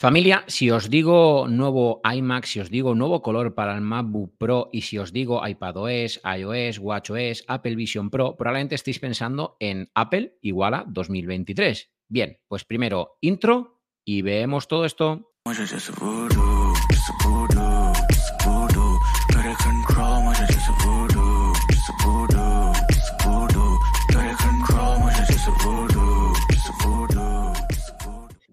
Familia, si os digo nuevo iMac, si os digo nuevo color para el MacBook Pro y si os digo iPadOS, iOS, WatchOS, Apple Vision Pro, probablemente estéis pensando en Apple igual a 2023. Bien, pues primero intro y vemos todo esto.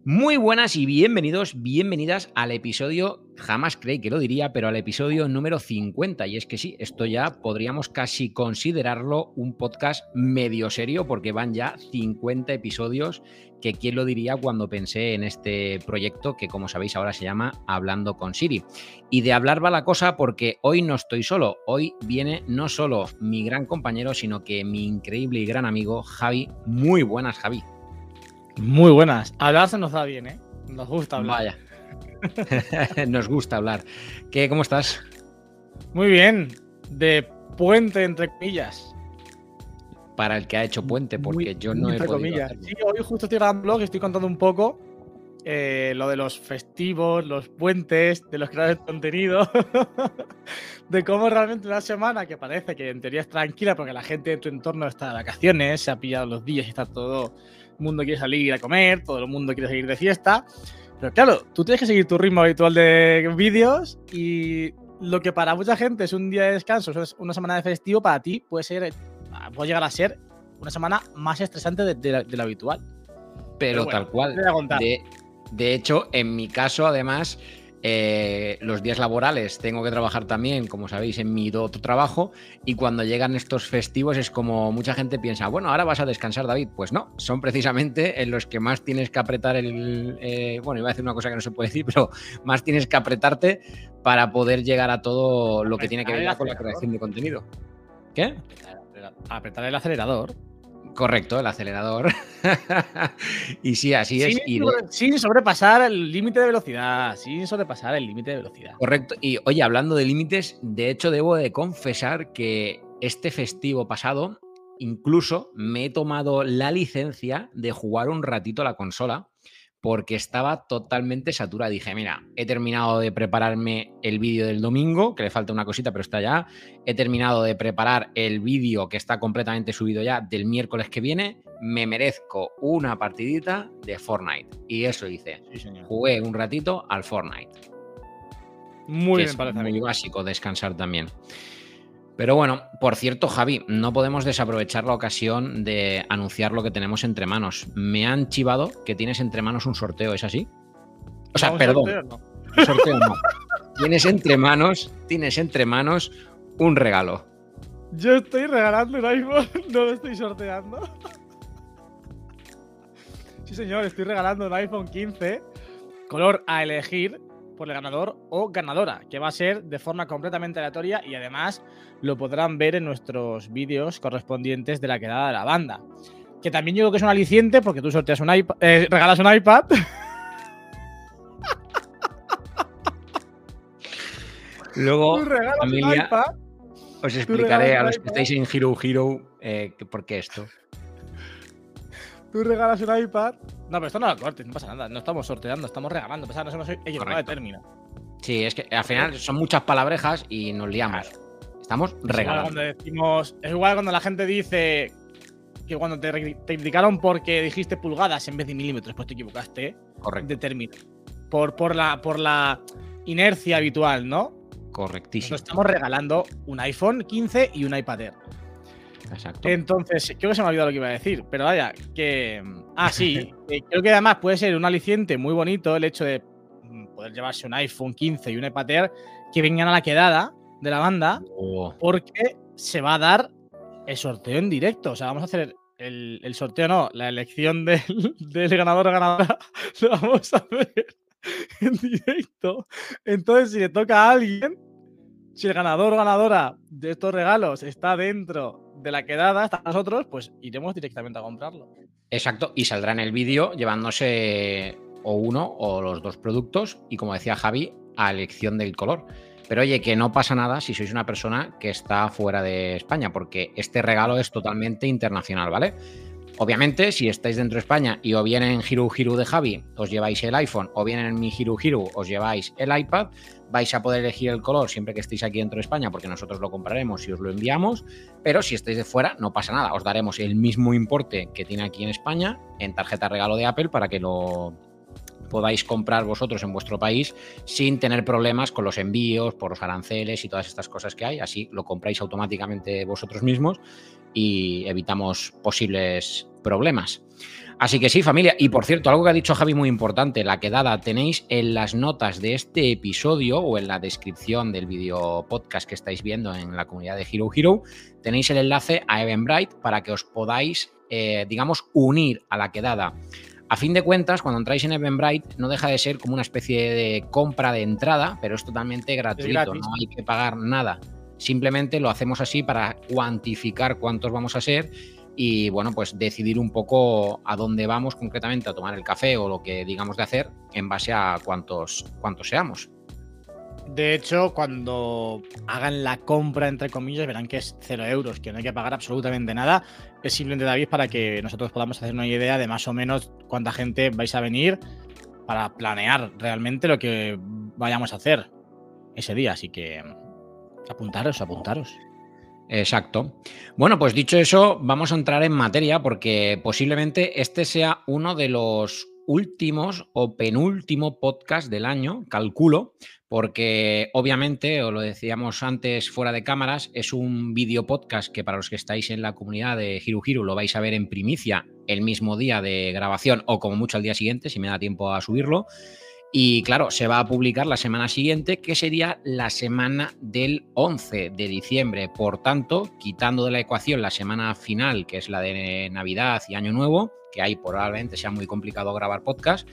Muy buenas y bienvenidos, bienvenidas al episodio, jamás creí que lo diría, pero al episodio número 50. Y es que sí, esto ya podríamos casi considerarlo un podcast medio serio porque van ya 50 episodios, que quién lo diría cuando pensé en este proyecto que como sabéis ahora se llama Hablando con Siri. Y de hablar va la cosa porque hoy no estoy solo, hoy viene no solo mi gran compañero, sino que mi increíble y gran amigo Javi. Muy buenas, Javi. Muy buenas. Hablar se nos da bien, ¿eh? Nos gusta hablar. Vaya. nos gusta hablar. ¿Qué, ¿Cómo estás? Muy bien. De puente, entre comillas. Para el que ha hecho puente, porque yo no he podido Sí, hoy justo estoy grabando un blog y estoy contando un poco eh, lo de los festivos, los puentes, de los creadores de contenido, de cómo realmente una semana que parece que en teoría es tranquila porque la gente de tu entorno está de vacaciones, se ha pillado los días y está todo mundo quiere salir a comer, todo el mundo quiere seguir de fiesta. Pero claro, tú tienes que seguir tu ritmo habitual de vídeos y lo que para mucha gente es un día de descanso, es una semana de festivo, para ti puede ser, puede llegar a ser una semana más estresante de, lo habitual. Pero, tal cual. De, de, hecho, en mi caso, además, eh, los días laborales tengo que trabajar también, como sabéis, en mi otro trabajo. Y cuando llegan estos festivos es como mucha gente piensa, bueno, ahora vas a descansar, David. Pues no, son precisamente en los que más tienes que apretar el. Eh, bueno, iba a decir una cosa que no se puede decir, pero más tienes que apretarte para poder llegar a todo lo que tiene que ver con la creación de contenido. ¿Qué? Apretar el acelerador. Correcto, el acelerador. y sí, así es. Sin, sobrepasar el límite de velocidad, sin sobrepasar el límite de velocidad. Correcto. Y oye, hablando de límites, de hecho debo de confesar que este festivo pasado incluso me he tomado la licencia de jugar un ratito a la consola porque estaba totalmente saturada. Dije, mira, he terminado de prepararme el vídeo del domingo, que le falta una cosita, pero está ya. He terminado de preparar el vídeo que está completamente subido ya del miércoles que viene. Me merezco una partidita de Fortnite. Y eso hice. Jugué un ratito al Fortnite. Muy bien, es muy básico descansar también. Pero bueno, por cierto, Javi, no podemos desaprovechar la ocasión de anunciar lo que tenemos entre manos. Me han chivado que tienes entre manos un sorteo, ¿es así? O sea, perdón. Sorteo no. sorteo no. tienes entre manos, tienes entre manos un regalo. Yo estoy regalando un iPhone, no lo estoy sorteando. Sí, señor, estoy regalando un iPhone 15, color a elegir, por el ganador o ganadora, que va a ser de forma completamente aleatoria y además lo podrán ver en nuestros vídeos correspondientes de la quedada de la banda. Que también yo creo que es un aliciente porque tú sorteas un iPad, eh, regalas un iPad. Luego, familia, os explicaré a los que estáis en Hero Hero eh, por qué esto tú regalas un iPad. No, pero esto no lo cortes, no pasa nada. No estamos sorteando, estamos regalando. Pasa, no somos ellos, no término. Sí, es que al final son muchas palabrejas y nos liamos. Estamos regalando. Es igual, cuando decimos, es igual cuando la gente dice que cuando te, te indicaron porque dijiste pulgadas en vez de milímetros, pues te equivocaste. Correcto. De término. Por, por, la, por la inercia habitual, ¿no? Correctísimo. estamos regalando un iPhone 15 y un iPad Air. Exacto. Entonces, creo que se me ha olvidado lo que iba a decir, pero vaya, que. Ah, sí, creo que además puede ser un aliciente muy bonito el hecho de mm, poder llevarse un iPhone 15 y un iPad Air que vengan a la quedada de la banda, oh. porque se va a dar el sorteo en directo. O sea, vamos a hacer el, sorteo, no, la elección del, del ganador o ganadora, lo vamos a ver en directo. Entonces, si le toca a alguien, si el ganador o ganadora de estos regalos está dentro de la quedada hasta nosotros, pues iremos directamente a comprarlo. Exacto, y saldrá en el vídeo llevándose o uno o los dos productos y como decía Javi, a elección del color. Pero oye, que no pasa nada si sois una persona que está fuera de España, porque este regalo es totalmente internacional, ¿vale? Obviamente, si estáis dentro de España y o bien en Hiru Hiru de Javi os lleváis el iPhone o bien en mi Hiru Hiru os lleváis el iPad, vais a poder elegir el color siempre que estéis aquí dentro de España porque nosotros lo compraremos y os lo enviamos, pero si estáis de fuera no pasa nada, os daremos el mismo importe que tiene aquí en España en tarjeta regalo de Apple para que lo podáis comprar vosotros en vuestro país sin tener problemas con los envíos, por los aranceles y todas estas cosas que hay. Así lo compráis automáticamente vosotros mismos y evitamos posibles problemas. Así que sí, familia. Y por cierto, algo que ha dicho Javi muy importante, la quedada tenéis en las notas de este episodio o en la descripción del video podcast que estáis viendo en la comunidad de Hero Hero, tenéis el enlace a Eventbrite para que os podáis, eh, digamos, unir a la quedada. A fin de cuentas, cuando entráis en Eventbrite, no deja de ser como una especie de compra de entrada, pero es totalmente gratuito, no hay que pagar nada. Simplemente lo hacemos así para cuantificar cuántos vamos a ser y, bueno, pues decidir un poco a dónde vamos concretamente a tomar el café o lo que digamos de hacer en base a cuántos, cuántos seamos. De hecho, cuando hagan la compra, entre comillas, verán que es cero euros, que no hay que pagar absolutamente nada. Es simplemente, David, para que nosotros podamos hacer una idea de más o menos cuánta gente vais a venir para planear realmente lo que vayamos a hacer ese día. Así que apuntaros, apuntaros. Exacto. Bueno, pues dicho eso, vamos a entrar en materia porque posiblemente este sea uno de los últimos o penúltimo podcast del año, calculo, porque obviamente, os lo decíamos antes fuera de cámaras, es un vídeo podcast que para los que estáis en la comunidad de Hiru Hiru lo vais a ver en primicia el mismo día de grabación o como mucho al día siguiente, si me da tiempo a subirlo. Y claro, se va a publicar la semana siguiente, que sería la semana del 11 de diciembre. Por tanto, quitando de la ecuación la semana final, que es la de Navidad y Año Nuevo, que ahí probablemente sea muy complicado grabar podcast,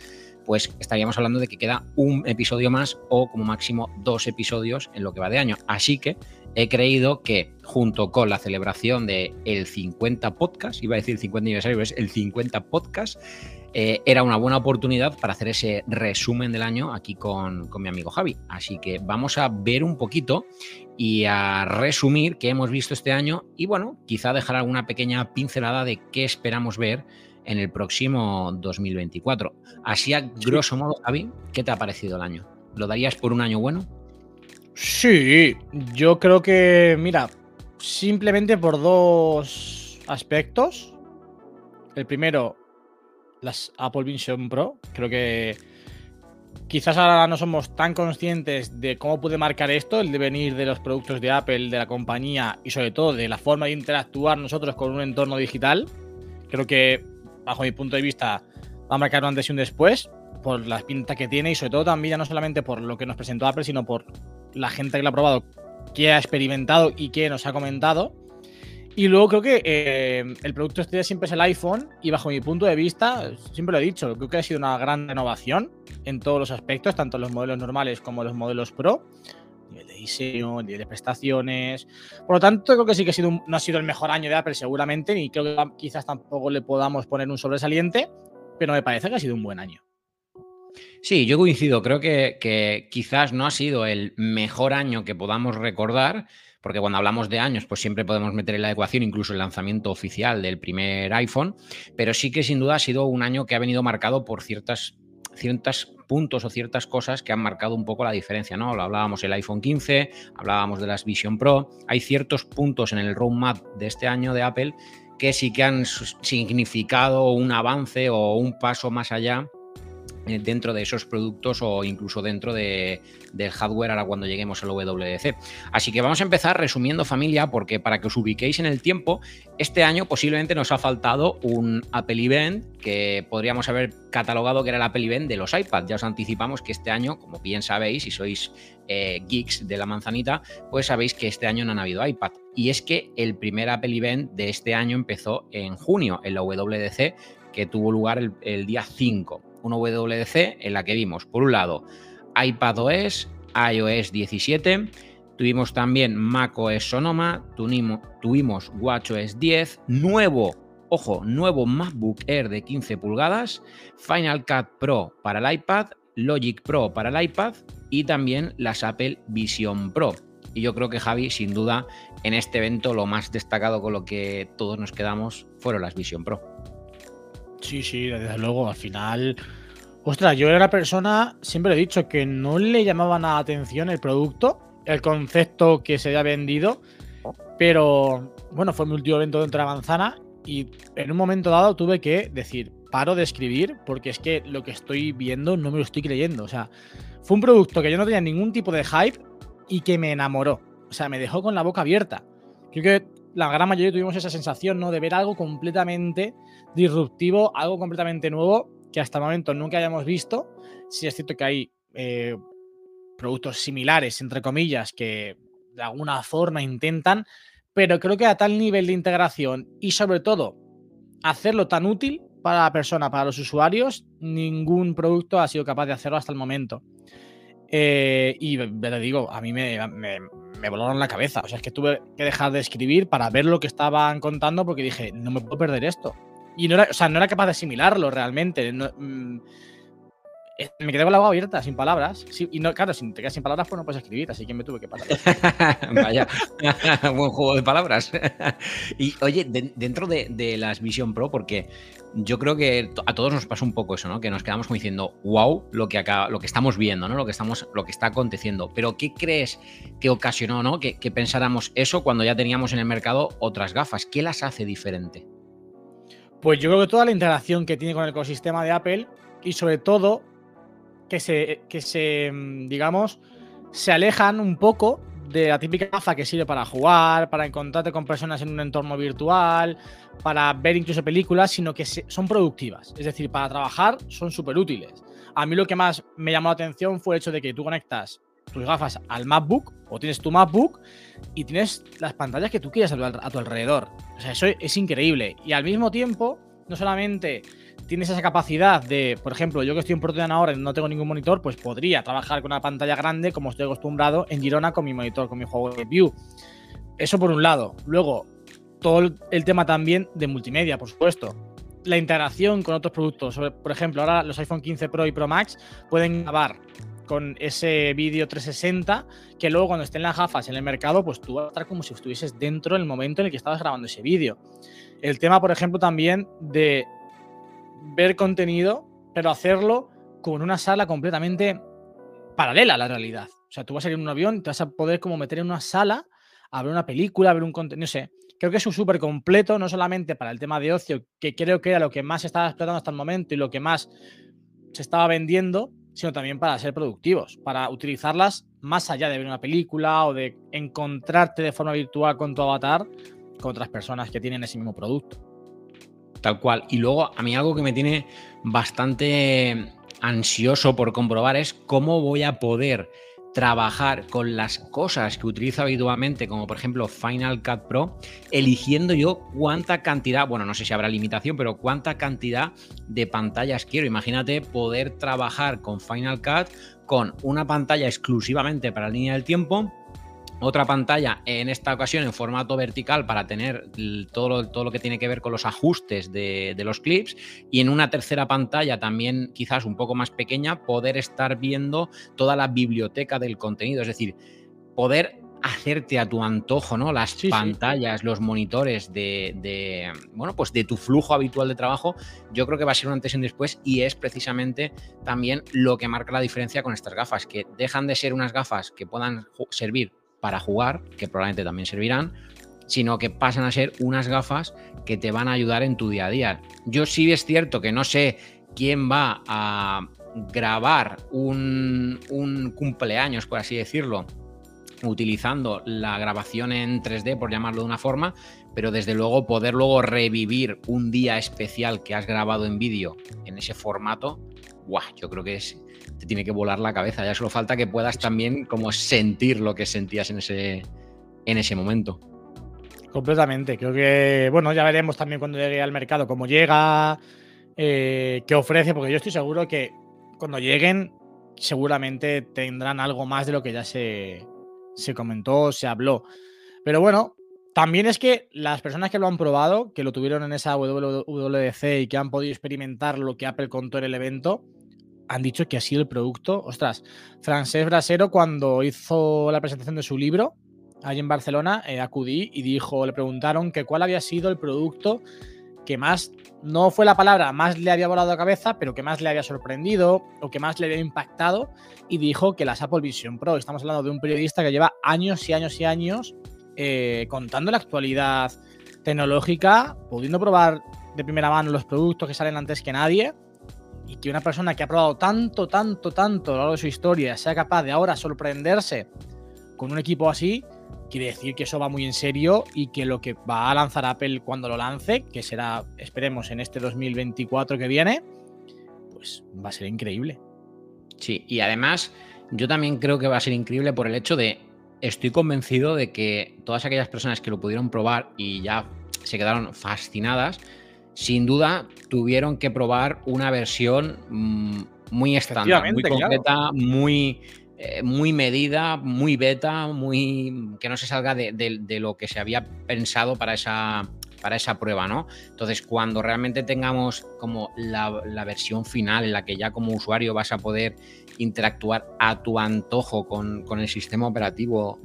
pues estaríamos hablando de que queda un episodio más o como máximo dos episodios en lo que va de año. Así que he creído que junto con la celebración de el 50 podcast, iba a decir 50 aniversario, es el 50 podcast, eh, era una buena oportunidad para hacer ese resumen del año aquí con, con mi amigo Javi. Así que vamos a ver un poquito y a resumir qué hemos visto este año y bueno, quizá dejar alguna pequeña pincelada de qué esperamos ver en el próximo 2024. Así a grosso modo, Javi, ¿qué te ha parecido el año? ¿Lo darías por un año bueno? Sí, yo creo que, mira, simplemente por dos aspectos. El primero, las Apple Vision Pro. Creo que quizás ahora no somos tan conscientes de cómo puede marcar esto, el devenir de los productos de Apple, de la compañía y sobre todo de la forma de interactuar nosotros con un entorno digital. Creo que bajo mi punto de vista, va a marcar un antes y un después por la pinta que tiene y sobre todo también ya no solamente por lo que nos presentó Apple, sino por la gente que lo ha probado, que ha experimentado y que nos ha comentado. Y luego creo que eh, el producto estrella siempre es el iPhone y bajo mi punto de vista, siempre lo he dicho, creo que ha sido una gran renovación en todos los aspectos, tanto en los modelos normales como los modelos Pro nivel de diseño, nivel de prestaciones. Por lo tanto, creo que sí que ha sido no ha sido el mejor año de Apple seguramente, y creo que quizás tampoco le podamos poner un sobresaliente, pero me parece que ha sido un buen año. Sí, yo coincido. Creo que, que, quizás no ha sido el mejor año que podamos recordar, porque cuando hablamos de años, pues siempre podemos meter en la ecuación incluso el lanzamiento oficial del primer iPhone, pero sí que sin duda ha sido un año que ha venido marcado por ciertas ciertos puntos o ciertas cosas que han marcado un poco la diferencia, ¿no? Hablábamos del iPhone 15, hablábamos de las Vision Pro, hay ciertos puntos en el roadmap de este año de Apple que sí que han significado un avance o un paso más allá dentro de esos productos o incluso dentro de, del hardware ahora cuando lleguemos al WWDC. Así que vamos a empezar resumiendo familia porque para que os ubiquéis en el tiempo, este año posiblemente nos ha faltado un Apple Event que podríamos haber catalogado que era el Apple Event de los iPads. Ya os anticipamos que este año, como bien sabéis, si sois eh, geeks de la manzanita, pues sabéis que este año no han habido iPad. Y es que el primer Apple Event de este año empezó en junio, en la WWDC, que tuvo lugar el, el día 5 una WDC en la que vimos, por un lado, iPadOS, iOS 17, tuvimos también macOS Sonoma, tuvimos, tuvimos WatchOS 10, nuevo, ojo, nuevo MacBook Air de 15 pulgadas, Final Cut Pro para el iPad, Logic Pro para el iPad y también las Apple Vision Pro. Y yo creo que Javi, sin duda, en este evento lo más destacado con lo que todos nos quedamos fueron las Vision Pro. Sí, sí, desde luego, al final. Ostras, yo era una persona, siempre he dicho, que no le llamaba nada atención el producto, el concepto que se había vendido, pero bueno, fue mi último evento dentro de la manzana y en un momento dado tuve que decir, paro de escribir porque es que lo que estoy viendo no me lo estoy creyendo. O sea, fue un producto que yo no tenía ningún tipo de hype y que me enamoró. O sea, me dejó con la boca abierta. Creo que la gran mayoría tuvimos esa sensación, ¿no? De ver algo completamente disruptivo, algo completamente nuevo que hasta el momento nunca hayamos visto. Sí es cierto que hay eh, productos similares, entre comillas, que de alguna forma intentan, pero creo que a tal nivel de integración y sobre todo hacerlo tan útil para la persona, para los usuarios, ningún producto ha sido capaz de hacerlo hasta el momento. Eh, y te digo, a mí me volaron la cabeza. O sea, es que tuve que dejar de escribir para ver lo que estaban contando porque dije, no me puedo perder esto. Y no era, o sea, no era capaz de asimilarlo realmente. Mm, me quedé con la boca abierta, sin palabras. y no, claro, si te quedas sin palabras, pues no puedes escribir, así que me tuve que parar. Vaya, buen juego de palabras. y oye, dentro de, las Vision Pro, porque yo creo que a todos nos pasa un poco eso, ¿no? Que nos quedamos como diciendo, wow, lo que, acá, lo que estamos viendo, ¿no? Lo que, estamos, lo que está aconteciendo. Pero, ¿qué crees que ocasionó, ¿no? Que, que pensáramos eso cuando ya teníamos en el mercado otras gafas. ¿Qué las hace diferente? Pues yo creo que toda la integración que tiene con el ecosistema de Apple y sobre todo que se, que se, mm, digamos, se alejan un poco de la típica gafa que sirve para jugar, para encontrarte con personas en un entorno virtual, para ver incluso películas, sino que son productivas. Es decir, para trabajar son súper útiles. A mí lo que más me llamó la atención fue el hecho de que tú conectas tus gafas al MacBook o tienes tu MacBook y tienes las pantallas que tú quieras a tu alrededor. O sea, eso es increíble. Y al mismo tiempo, no solamente tienes esa capacidad de, por ejemplo, yo que estoy en Portugal ahora y no tengo ningún monitor, pues podría trabajar con una pantalla grande como estoy acostumbrado en Girona con mi monitor, con mi juego de View. Eso por un lado. Luego, todo el tema también de multimedia, por supuesto. La integración con otros productos. Por ejemplo, ahora los iPhone 15 Pro y Pro Max pueden grabar con ese vídeo 360 que luego cuando estén las gafas en el mercado, pues tú vas a estar como si estuvieses dentro en el momento en el que estabas grabando ese vídeo. El tema, por ejemplo, también de ver contenido, pero hacerlo con una sala completamente paralela a la realidad. O sea, tú vas a ir en un avión te vas a poder como meter en una sala a ver una película, ver un contenido, no sé. Creo que es un súper completo, no solamente para el tema de ocio, que creo que era lo que más se estaba explotando hasta el momento y lo que más se estaba vendiendo, sino también para ser productivos, para utilizarlas más allá de ver una película o de encontrarte de forma virtual con tu avatar con otras personas que tienen ese mismo producto. Tal cual. Y luego a mí algo que me tiene bastante ansioso por comprobar es cómo voy a poder trabajar con las cosas que utilizo habitualmente, como por ejemplo Final Cut Pro, eligiendo yo cuánta cantidad, bueno, no sé si habrá limitación, pero cuánta cantidad de pantallas quiero. Imagínate poder trabajar con Final Cut con una pantalla exclusivamente para la línea del tiempo otra pantalla, en esta ocasión en formato vertical para tener todo lo, todo lo que tiene que ver con los ajustes de, los clips. Y en una tercera pantalla también quizás un poco más pequeña poder estar viendo toda la biblioteca del contenido, es decir, poder hacerte a tu antojo, ¿no? Las pantallas, los monitores de, bueno, pues de tu flujo habitual de trabajo, yo creo que va a ser un antes y un después y es precisamente también lo que marca la diferencia con estas gafas, que dejan de ser unas gafas que puedan servir para jugar, que probablemente también servirán, sino que pasan a ser unas gafas que te van a ayudar en tu día a día. Yo sí es cierto que no sé quién va a grabar un, cumpleaños, por así decirlo, utilizando la grabación en 3D, por llamarlo de una forma, pero desde luego poder luego revivir un día especial que has grabado en vídeo en ese formato, ¡guau! yo creo que te tiene que volar la cabeza. Ya solo falta que puedas también como sentir lo que sentías en ese, en ese momento. Completamente. Creo que, bueno, ya veremos también cuando llegue al mercado cómo llega, eh, qué ofrece, porque yo estoy seguro que cuando lleguen seguramente tendrán algo más de lo que ya se, se comentó, se habló. Pero bueno, también es que las personas que lo han probado, que lo tuvieron en esa WWDC y que han podido experimentar lo que Apple contó en el evento, han dicho que ha sido el producto. Ostras, Francés Brasero, cuando hizo la presentación de su libro, allí en Barcelona, eh, acudí y dijo, le preguntaron que cuál había sido el producto que más, no fue la palabra más le había volado a cabeza, pero que más le había sorprendido o que más le había impactado y dijo que las Apple Vision Pro, estamos hablando de un periodista que lleva años y años y años eh, contando la actualidad tecnológica, pudiendo probar de primera mano los productos que salen antes que nadie y que una persona que ha probado tanto, tanto, tanto a lo largo de su historia sea capaz de ahora sorprenderse con un equipo así, quiere decir que eso va muy en serio y que lo que va a lanzar Apple cuando lo lance, que será, esperemos, en este 2024 que viene, pues va a ser increíble. Sí, y además yo también creo que va a ser increíble por el hecho de, estoy convencido de que todas aquellas personas que lo pudieron probar y ya se quedaron fascinadas, sin duda tuvieron que probar una versión mm, muy estándar, muy concreta, muy eh, muy medida, muy beta, muy que no se salga de, lo que se había pensado para esa, para esa prueba, ¿no? Entonces, cuando realmente tengamos como la, versión final en la que ya como usuario vas a poder interactuar a tu antojo con, el sistema operativo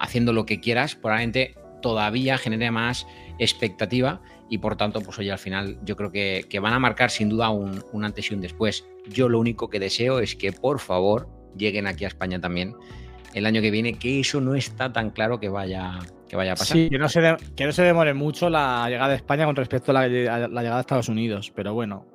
haciendo lo que quieras, probablemente todavía genere más expectativa y por tanto, pues oye, al final yo creo que, van a marcar sin duda un antes y un después. Yo lo único que deseo es que por favor lleguen aquí a España también el año que viene, que eso no está tan claro que vaya, que vaya a pasar. Sí, que no, se que no se demore mucho la llegada de España con respecto a la, llegada de Estados Unidos, pero bueno.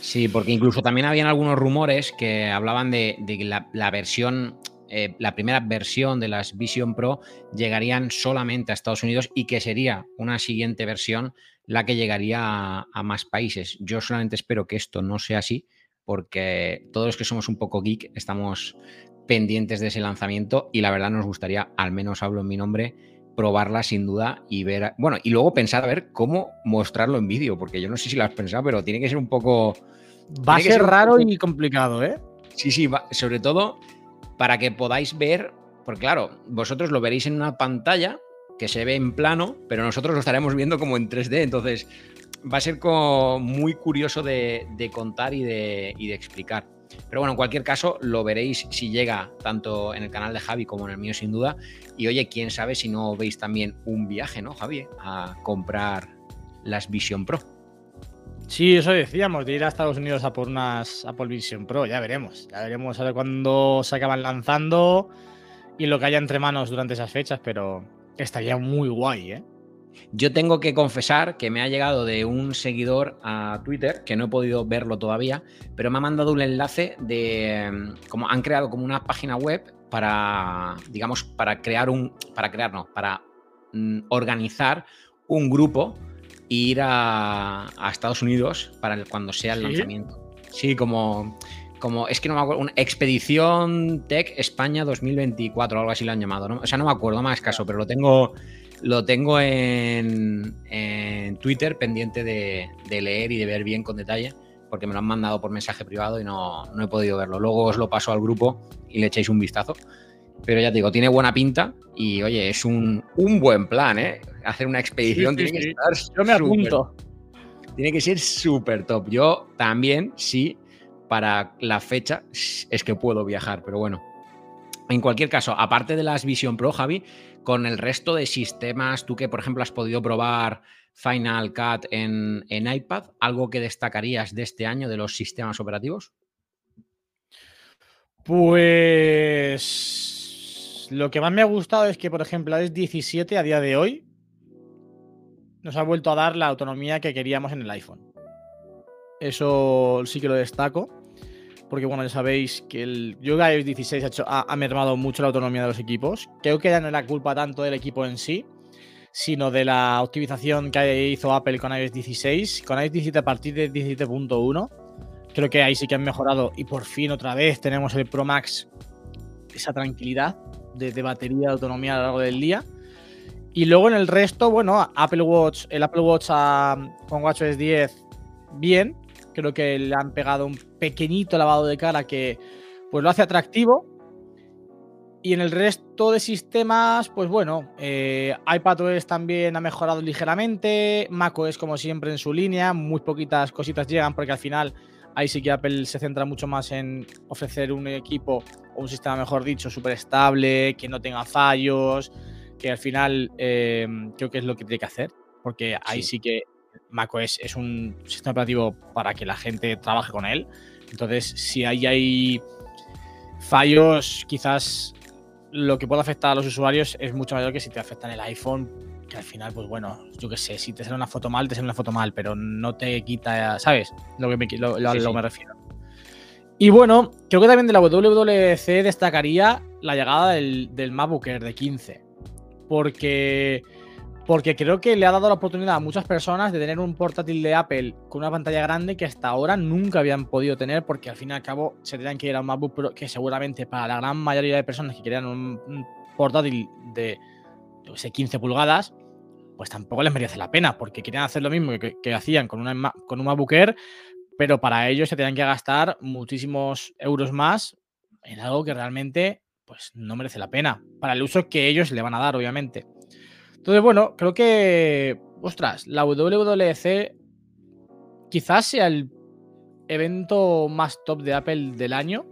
Sí, porque incluso también habían algunos rumores que hablaban de, que la, versión, eh, la primera versión de las Vision Pro llegarían solamente a Estados Unidos y que sería una siguiente versión la que llegaría a, a más países. Yo solamente espero que esto no sea así, porque todos los que somos un poco geek estamos pendientes de ese lanzamiento y la verdad nos gustaría, al menos hablo en mi nombre, probarla sin duda y ver, bueno, y luego pensar a ver cómo mostrarlo en vídeo, porque yo no sé si lo has pensado, pero tiene que ser un poco... Va a ser, raro y complicado, ¿eh? Sí, sí, sobre todo para que podáis ver, porque claro, vosotros lo veréis en una pantalla que se ve en plano, pero nosotros lo estaremos viendo como en 3D, entonces va a ser como muy curioso de, contar y de, explicar. Pero bueno, en cualquier caso, lo veréis si llega tanto en el canal de Javi como en el mío, sin duda. Y oye, quién sabe si no veis también un viaje, ¿no, Javi? A comprar las Vision Pro. Sí, eso decíamos, de ir a Estados Unidos a por unas Apple Vision Pro. Ya veremos. Ya veremos a ver cuándo se acaban lanzando y lo que haya entre manos durante esas fechas, pero estaría muy guay, ¿eh? Yo tengo que confesar que me ha llegado de un seguidor a Twitter, que no he podido verlo todavía, pero me ha mandado un enlace de mm, como han creado como una página web para, digamos, para crear un, para crear, no, para mm, organizar un grupo e ir a, Estados Unidos para cuando sea el lanzamiento. Sí, como, como, es que no me acuerdo, una Expedición Tech España 2024, algo así lo han llamado, ¿no? O sea, no me acuerdo más caso, pero lo tengo lo tengo en, Twitter pendiente de, leer y de ver bien con detalle, porque me lo han mandado por mensaje privado y no, he podido verlo. Luego os lo paso al grupo y le echáis un vistazo. Pero ya te digo, tiene buena pinta y oye, es un, buen plan, ¿eh? Hacer una expedición tiene que estar. Yo me apunto. tiene que ser súper top. Yo también, sí, para la fecha es que puedo viajar, pero bueno. En cualquier caso, aparte de las Vision Pro, Javi, con el resto de sistemas, tú que por ejemplo has podido probar Final Cut en, iPad, ¿algo que destacarías de este año de los sistemas operativos? Pues lo que más me ha gustado es que, por ejemplo, es 17 a día de hoy nos ha vuelto a dar la autonomía que queríamos en el iPhone. Eso sí que lo destaco porque bueno, ya sabéis que el Yoga iOS 16 ha, hecho, ha, mermado mucho la autonomía de los equipos. Creo que ya no era culpa tanto del equipo en sí, sino de la optimización que hizo Apple con iOS 16. Con iOS 17 a partir de 17.1, creo que ahí sí que han mejorado y por fin otra vez tenemos el Pro Max, esa tranquilidad de, batería, de autonomía a lo largo del día. Y luego en el resto, bueno, Apple Watch, el Apple Watch con WatchOS 10, bien, Creo que le han pegado un pequeñito lavado de cara que pues lo hace atractivo. Y en el resto de sistemas, pues bueno, eh, iPadOS también ha mejorado ligeramente, macOS como siempre en su línea, muy poquitas cositas llegan porque al final ahí sí que Apple se centra mucho más en ofrecer un equipo o un sistema, mejor dicho, súper estable, que no tenga fallos, que al final eh, creo que es lo que tiene que hacer, porque ahí sí, que macOS es un sistema operativo para que la gente trabaje con él. Entonces, si ahí hay fallos, quizás lo que puede afectar a los usuarios es mucho mayor que si te afecta en el iPhone, que al final, pues bueno, yo qué sé, si te sale una foto mal, te sale una foto mal, pero no te quita, ¿sabes? Lo que me, lo, me refiero. Y bueno, creo que también de la WWC destacaría la llegada del, del MacBook Air de 15. Porque porque creo que le ha dado la oportunidad a muchas personas de tener un portátil de Apple con una pantalla grande que hasta ahora nunca habían podido tener porque al fin y al cabo se tenían que ir a un MacBook que seguramente para la gran mayoría de personas que querían un, portátil de, yo sé, 15 pulgadas, pues tampoco les merece la pena porque querían hacer lo mismo que, hacían con, una, con un MacBook Air, pero para ello se tenían que gastar muchísimos euros más en algo que realmente pues no merece la pena para el uso que ellos le van a dar, obviamente. Entonces, bueno, creo que, ostras, la WWDC quizás sea el evento más top de Apple del año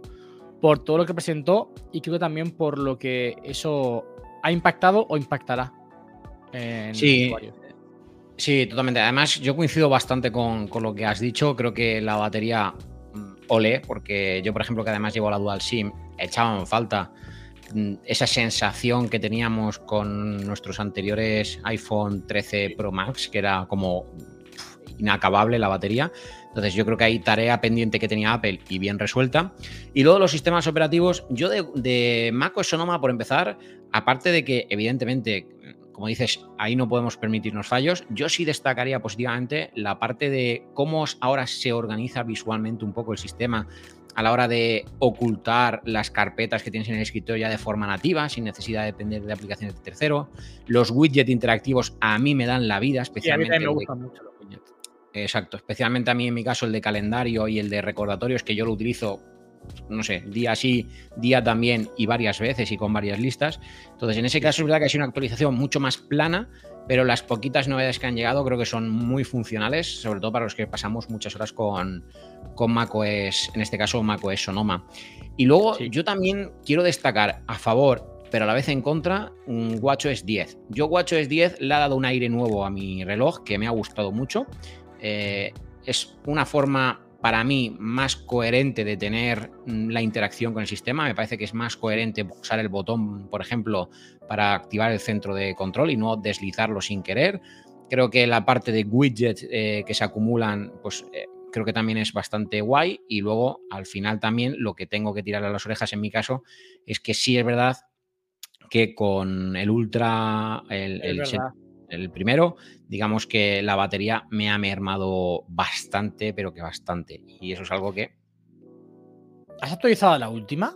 por todo lo que presentó y creo que también por lo que eso ha impactado o impactará en sí, Sí, totalmente. Además, yo coincido bastante con, con, lo que has dicho. Creo que la batería mm, ole, porque yo, por ejemplo, que además llevo la Dual SIM, echaba en falta esa sensación que teníamos con nuestros anteriores iPhone 13 Pro Max, que era como inacabable la batería. Entonces yo creo que hay tarea pendiente que tenía Apple y bien resuelta. Y luego los sistemas operativos, yo de, de macOS Sonoma, por empezar, aparte de que evidentemente, como dices, ahí no podemos permitirnos fallos, yo sí destacaría positivamente la parte de cómo ahora se organiza visualmente un poco el sistema a la hora de ocultar las carpetas que tienes en el escritorio ya de forma nativa, sin necesidad de depender de aplicaciones de tercero. Los widgets interactivos a mí me dan la vida, especialmente. a mí me gustan mucho los widgets. Exacto, especialmente a mí en mi caso el de calendario y el de recordatorios, que yo lo utilizo, no sé, día sí, día también y varias veces y con varias listas. Entonces, en ese caso es verdad que ha sido una actualización mucho más plana, pero las poquitas novedades que han llegado creo que son muy funcionales, sobre todo para los que pasamos muchas horas con, con macOS, en este caso macOS Sonoma. Y luego yo también quiero destacar a favor, pero a la vez en contra, un WatchOS 10. Yo WatchOS 10 le ha dado un aire nuevo a mi reloj que me ha gustado mucho. Eh, es una forma para mí más coherente de tener mm, la interacción con el sistema. Me parece que es más coherente usar el botón, por ejemplo, para activar el centro de control y no deslizarlo sin querer. Creo que la parte de widgets eh, que se acumulan, pues eh, creo que también es bastante guay. Y luego, al final también, lo que tengo que tirar a las orejas en mi caso es que sí es verdad que con el Ultra, el, el primero, digamos que la batería me ha mermado bastante, pero que bastante. Y eso es algo que... ¿Has actualizado la última?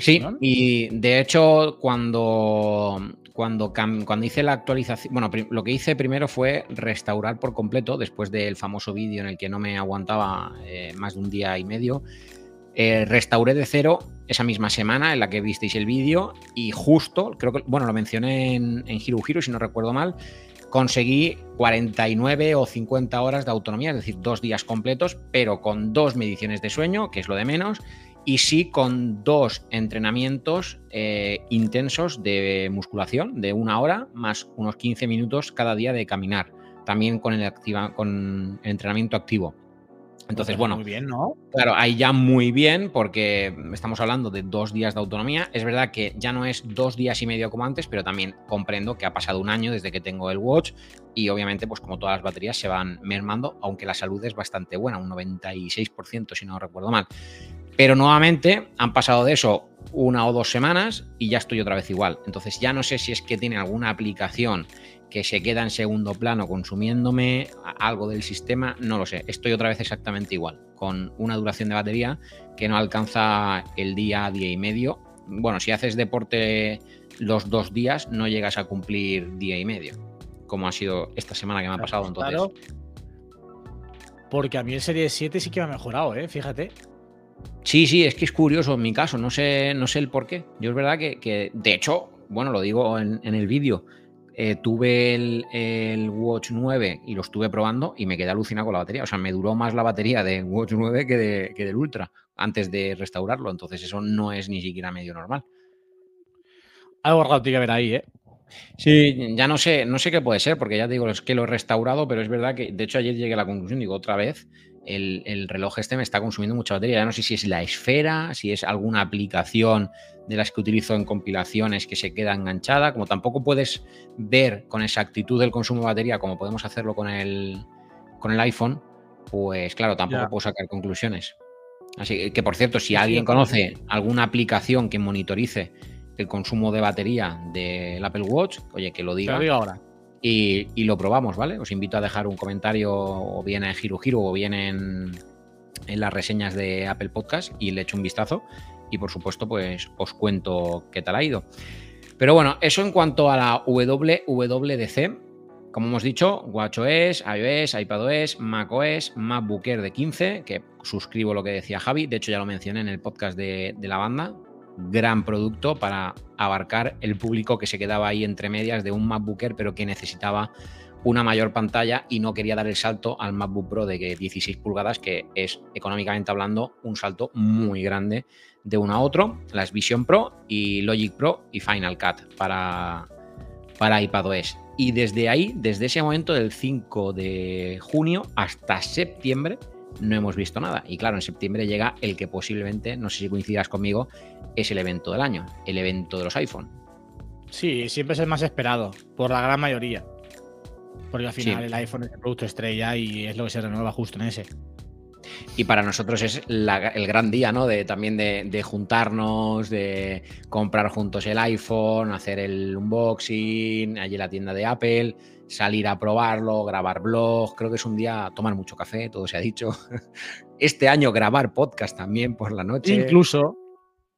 Sí, y de hecho cuando, cuando, cuando hice la actualización, bueno, lo que hice primero fue restaurar por completo, después del famoso vídeo en el que no me aguantaba eh, más de un día y medio, eh, restauré de cero esa misma semana en la que visteis el vídeo y justo, creo que, bueno, lo mencioné en, en Hero Hero, si no recuerdo mal, conseguí 49 o 50 horas de autonomía, es decir, dos días completos, pero con dos mediciones de sueño, que es lo de menos, y sí con dos entrenamientos eh, intensos de musculación de una hora más unos 15 minutos cada día de caminar, también con el, activa, con el entrenamiento activo. Entonces, bueno, muy bien, ¿no? Claro, ahí ya muy bien, porque estamos hablando de dos días de autonomía. Es verdad que ya no es dos días y medio como antes, pero también comprendo que ha pasado un año desde que tengo el Watch y obviamente, pues como todas las baterías se van mermando, aunque la salud es bastante buena, un 96% si no recuerdo mal. Pero nuevamente han pasado de eso una o dos semanas y ya estoy otra vez igual. Entonces ya no sé si es que tiene alguna aplicación que se queda en segundo plano consumiéndome algo del sistema, no lo sé. Estoy otra vez exactamente igual, con una duración de batería que no alcanza el día, día y medio. Bueno, si haces deporte los dos días, no llegas a cumplir día y medio, como ha sido esta semana que me ha pasado. Entonces, porque a mí el Serie 7 sí que me ha mejorado, ¿eh? fíjate. Sí, sí, es que es curioso en mi caso, no sé, no sé el por qué. Yo es verdad que, de hecho, bueno, lo digo en el vídeo, eh, tuve el, Watch 9 y lo estuve probando y me quedé alucinado con la batería. O sea, me duró más la batería del Watch 9 que, de, que del Ultra antes de restaurarlo. Entonces, eso no es ni siquiera medio normal. Algo raro tiene que ver ahí, ¿eh? Sí, ya no sé, no sé qué puede ser, porque ya te digo, es que lo he restaurado, pero es verdad que, de hecho, ayer llegué a la conclusión, digo, otra vez, el, reloj este me está consumiendo mucha batería. Ya no sé si es la esfera, si es alguna aplicación de las que utilizo en compilaciones que se queda enganchada. Como tampoco puedes ver con exactitud el consumo de batería como podemos hacerlo con el, con el iPhone, pues claro, tampoco puedo sacar conclusiones. Así que, por cierto, si alguien conoce alguna aplicación que monitorice el consumo de batería del Apple Watch, oye, que lo diga. Lo ahora. Y, lo probamos, ¿vale? Os invito a dejar un comentario o bien en Giro Giro o bien en, en las reseñas de Apple Podcast y le echo un vistazo. Y por supuesto, pues os cuento qué tal ha ido. Pero bueno, eso en cuanto a la WWDC. Como hemos dicho, WatchOS, iOS, iPadOS, macOS, MacBook Air de 15, que suscribo lo que decía Javi, de hecho ya lo mencioné en el podcast de, de la banda, gran producto para abarcar el público que se quedaba ahí entre medias de un MacBook Air, pero que necesitaba una mayor pantalla y no quería dar el salto al MacBook Pro de 16 pulgadas, que es económicamente hablando un salto muy grande de uno a otro. Las Vision Pro y Logic Pro y Final Cut para, para iPadOS. Y desde ahí, desde ese momento del 5 de junio hasta septiembre, no hemos visto nada. Y claro, en septiembre llega el que posiblemente, no sé si coincidas conmigo, es el evento del año, el evento de los iPhone. Sí, siempre es el más esperado, por la gran mayoría. Porque al final el iPhone es el producto estrella y es lo que se renueva justo en ese. Y para nosotros es el gran día, ¿no? De, también de, juntarnos, de comprar juntos el iPhone, hacer el unboxing, allí la tienda de Apple salir a probarlo, grabar blog, creo que es un día tomar mucho café, todo se ha dicho. Este año grabar podcast también por la noche. Incluso.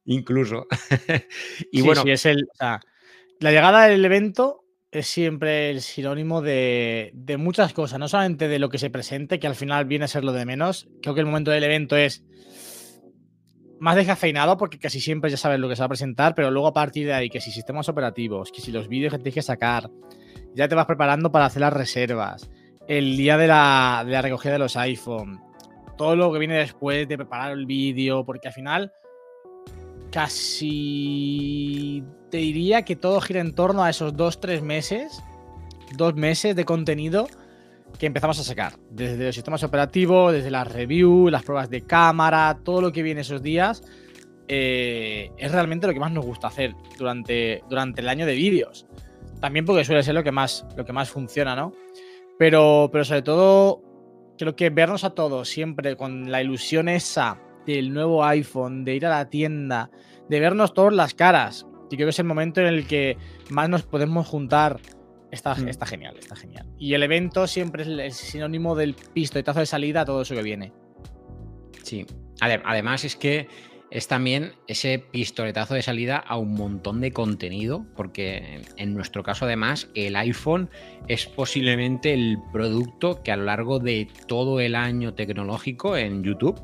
Incluso. y bueno. es el, la llegada del evento es siempre el sinónimo de, de, muchas cosas, no solamente de lo que se presente, que al final viene a ser lo de menos. Creo que el momento del evento es más descafeinado porque casi siempre ya sabes lo que se va a presentar, pero luego a partir de ahí, que si sistemas operativos, que si los vídeos que tienes que sacar, ya te vas preparando para hacer las reservas, el día de la, recogida de los iPhone, todo lo que viene después de preparar el vídeo, porque al final casi te diría que todo gira en torno a esos dos, tres meses, dos meses de contenido que empezamos a sacar. Desde los sistemas operativos, desde las reviews, las pruebas de cámara, todo lo que viene esos días, eh, es realmente lo que más nos gusta hacer durante, durante el año de vídeos. También porque suele ser lo que más, lo que más funciona, ¿no? Pero, pero sobre todo, creo que vernos a todos siempre con la ilusión esa del nuevo iPhone, de ir a la tienda, de vernos todas las caras. Y creo que es el momento en el que más nos podemos juntar. Está, mm. está genial, está genial. Y el evento siempre es el sinónimo del pistoletazo de salida a todo eso que viene. Sí. Además es que es también ese pistoletazo de salida a un montón de contenido, porque en nuestro caso además el iPhone es posiblemente el producto que a lo largo de todo el año tecnológico en YouTube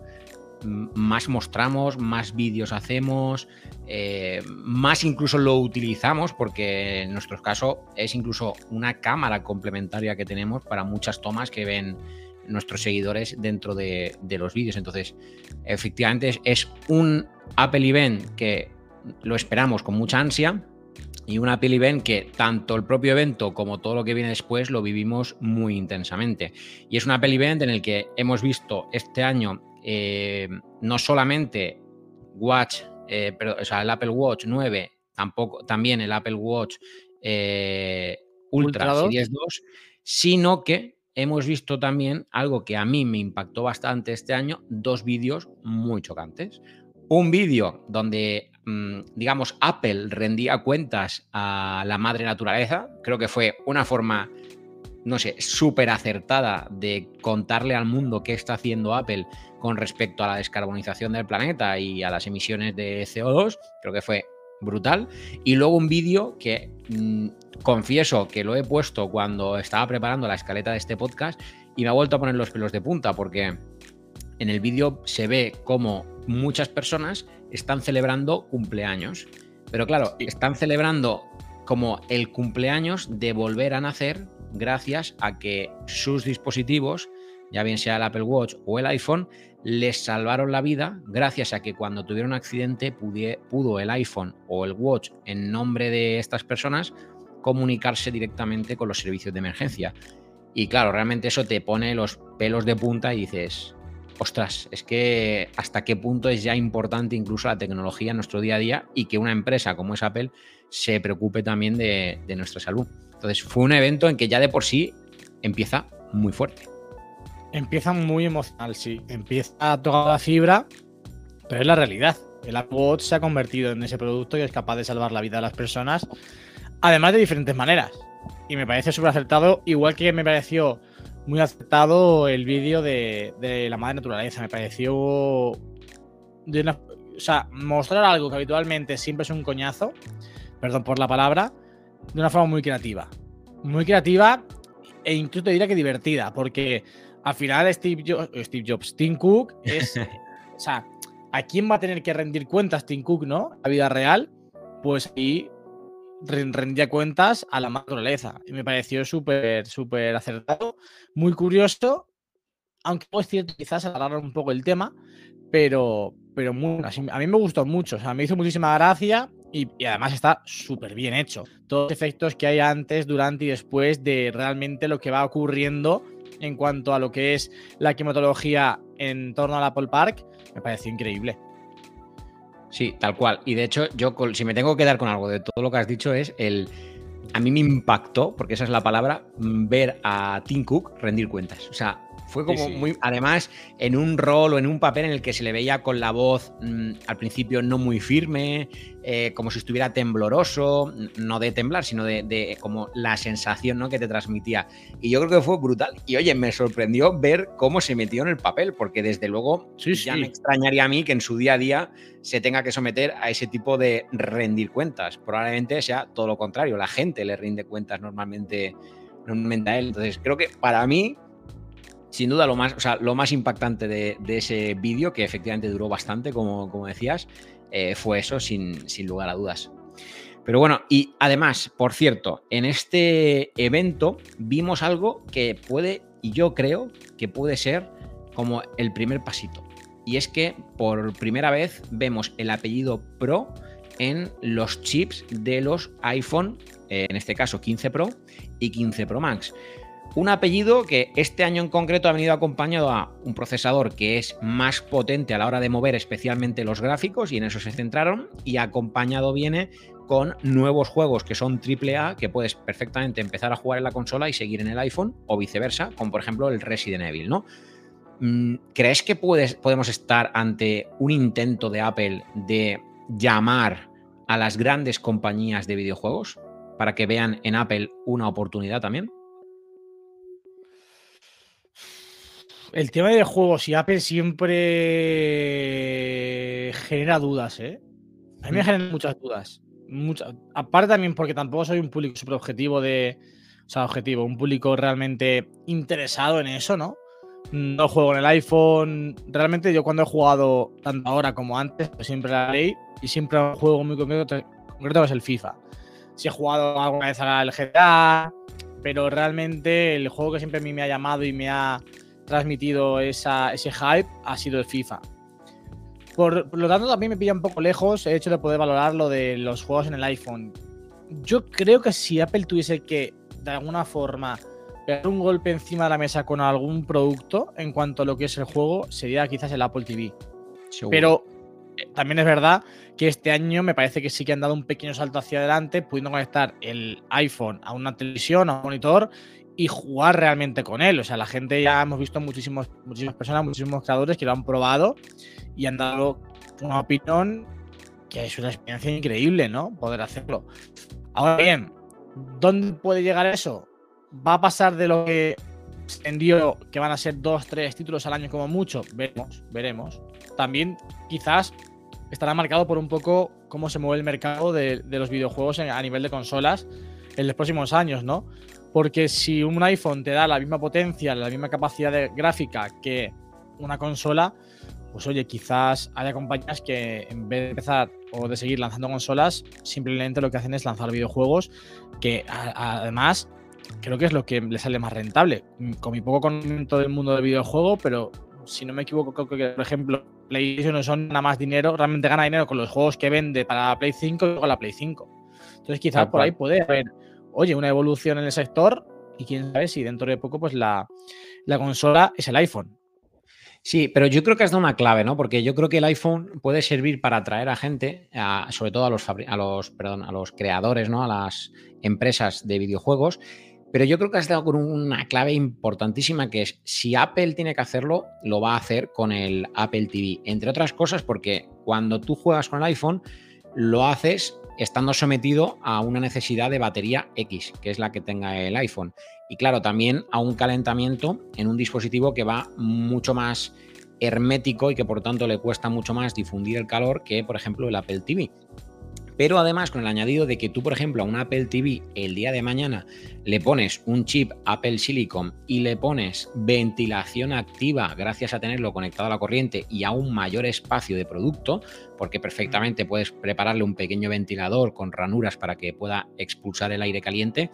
más mostramos, más vídeos hacemos, eh, más incluso lo utilizamos, porque en nuestro caso es incluso una cámara complementaria que tenemos para muchas tomas que ven nuestros seguidores dentro de, los vídeos. Entonces, efectivamente es, un Apple Event que lo esperamos con mucha ansia y un Apple Event que tanto el propio evento como todo lo que viene después lo vivimos muy intensamente. Y es un Apple Event en el que hemos visto este año eh, no solamente Watch, eh, pero, o sea, el Apple Watch 9, tampoco, también el Apple Watch eh, Ultra, Ultra 2. 2, sino que hemos visto también algo que a mí me impactó bastante este año, dos vídeos muy chocantes. Un vídeo donde, mm, digamos, Apple rendía cuentas a la madre naturaleza, creo que fue una forma, no sé, súper acertada de contarle al mundo qué está haciendo Apple con respecto a la descarbonización del planeta y a las emisiones de CO2, creo que fue brutal. Y luego un vídeo que mm, confieso que lo he puesto cuando estaba preparando la escaleta de este podcast y me ha vuelto a poner los pelos de punta porque en el vídeo se ve como muchas personas están celebrando cumpleaños. Pero claro, están celebrando como el cumpleaños de volver a nacer gracias a que sus dispositivos, ya bien sea el Apple Watch o el iPhone, les salvaron la vida gracias a que cuando tuvieron un accidente pudo el iPhone o el Watch en nombre de estas personas comunicarse directamente con los servicios de emergencia. Y claro, realmente eso te pone los pelos de punta y dices, ostras, es que hasta qué punto es ya importante incluso la tecnología en nuestro día a día y que una empresa como es Apple se preocupe también de, nuestra salud. Entonces fue un evento en que ya de por sí empieza muy fuerte. Empieza muy emocional, sí. Empieza a tocar la fibra, pero es la realidad. El Apple Watch se ha convertido en ese producto que es capaz de salvar la vida de las personas, además de diferentes maneras. Y me parece súper acertado, igual que me pareció muy aceptado el vídeo de, la madre naturaleza. Me pareció. De o sea, mostrar algo que habitualmente siempre es un coñazo, perdón por la palabra, de una forma muy creativa. Muy creativa e incluso te diría que divertida, porque al final Steve, Jobs, Steve Jobs, Tim Cook es. o sea, ¿a quién va a tener que rendir cuentas Tim Cook, no? La vida real. Pues ahí rendía cuentas a la naturaleza. Y me pareció súper, súper acertado, muy curioso, aunque es cierto, quizás alargar un poco el tema, pero, pero muy, a mí me gustó mucho, o sea, me hizo muchísima gracia y, además está súper bien hecho. Todos los efectos que hay antes, durante y después de realmente lo que va ocurriendo en cuanto a lo que es la climatología en torno al Apple Park, me pareció increíble. Sí, tal cual. Y de hecho, yo si me tengo que dar con algo de todo lo que has dicho es el... A mí me impactó, porque esa es la palabra, mm, ver a Tim Cook rendir cuentas. O sea, fue como muy, además, en un rol o en un papel en el que se le veía con la voz mm, al principio no muy firme, eh, como si estuviera tembloroso, no de temblar, sino de, como la sensación ¿no? que te transmitía. Y yo creo que fue brutal. Y oye, me sorprendió ver cómo se metió en el papel, porque desde luego ya me extrañaría a mí que en su día a día se tenga que someter a ese tipo de rendir cuentas. Probablemente sea todo lo contrario, la gente le rinde cuentas normalmente, normalmente a él. Entonces, creo que para mí sin duda lo más, lo más impactante de, ese vídeo, que efectivamente duró bastante, como, como decías, eh, fue eso, sin, sin lugar a dudas. Pero bueno, y además, por cierto, en este evento vimos algo que puede, y yo creo que puede ser como el primer pasito. Y es que por primera vez vemos el apellido Pro en los chips de los iPhone, eh, en este caso 15 Pro y 15 Pro Max. Un apellido que este año en concreto ha venido acompañado a un procesador que es más potente a la hora de mover especialmente los gráficos y en eso se centraron y acompañado viene con nuevos juegos que son AAA que puedes perfectamente empezar a jugar en la consola y seguir en el iPhone o viceversa, como por ejemplo el Resident Evil, ¿no? Mm, ¿Crees que puedes, podemos estar ante un intento de Apple de llamar a las grandes compañías de videojuegos para que vean en Apple una oportunidad también? El tema de juegos y Apple siempre genera dudas, ¿eh? A mí me mm. generan muchas dudas. Aparte también porque tampoco soy un público súper objetivo de... O sea, objetivo, un público realmente interesado en eso, ¿no? No juego en el iPhone. Realmente yo cuando he jugado, tanto ahora como antes, pues siempre la ley y siempre un juego muy concreto, concreto es el FIFA. Si he jugado alguna vez al GTA, pero realmente el juego que siempre a mí me ha llamado y me ha transmitido esa, ese hype ha sido el FIFA. Por, lo tanto, también me pilla un poco lejos el hecho de poder valorar lo de los juegos en el iPhone. Yo creo que si Apple tuviese que, de alguna forma, pegar un golpe encima de la mesa con algún producto en cuanto a lo que es el juego, sería quizás el Apple TV. Pero eh, también es verdad que este año me parece que sí que han dado un pequeño salto hacia adelante, pudiendo conectar el iPhone a una televisión, a un monitor y jugar realmente con él. O sea, la gente ya hemos visto muchísimos, muchísimas personas, muchísimos creadores que lo han probado y han dado una opinión que es una experiencia increíble, ¿no? Poder hacerlo. Ahora bien, ¿dónde puede llegar eso? ¿Va a pasar de lo que se vendió, que van a ser dos, tres títulos al año como mucho? Veremos, veremos. También quizás estará marcado por un poco cómo se mueve el mercado de, de los videojuegos a nivel de consolas en los próximos años, ¿no? Porque si un iPhone te da la misma potencia, la misma capacidad de gráfica que una consola, pues oye, quizás haya compañías que en vez de empezar o de seguir lanzando consolas, simplemente lo que hacen es lanzar videojuegos que además creo que es lo que le sale más rentable. Con mi poco conocimiento del mundo del videojuego, pero si no me equivoco, creo que, por ejemplo, PlayStation no son nada más dinero, realmente gana dinero con los juegos que vende para la Play 5 y con la Play 5. Entonces, quizás por ahí puede haber oye, una evolución en el sector y quién sabe si dentro de poco, pues la, la consola es el iPhone. Sí, pero yo creo que has dado una clave, ¿no? Porque yo creo que el iPhone puede servir para atraer a gente, sobre todo a los, a los, perdón, a los creadores, ¿no? A las empresas de videojuegos. Pero yo creo que has dado con una clave importantísima que es si Apple tiene que hacerlo, lo va a hacer con el Apple TV. Entre otras cosas, porque cuando tú juegas con el iPhone, lo haces estando sometido a una necesidad de batería X, que es la que tenga el iPhone y claro, también a un calentamiento en un dispositivo que va mucho más hermético y que por tanto le cuesta mucho más difundir el calor que, por ejemplo, el Apple TV. Pero además con el añadido de que tú, por ejemplo, a un Apple TV el día de mañana le pones un chip Apple Silicon y le pones ventilación activa gracias a tenerlo conectado a la corriente y a un mayor espacio de producto, porque perfectamente puedes prepararle un pequeño ventilador con ranuras para que pueda expulsar el aire caliente,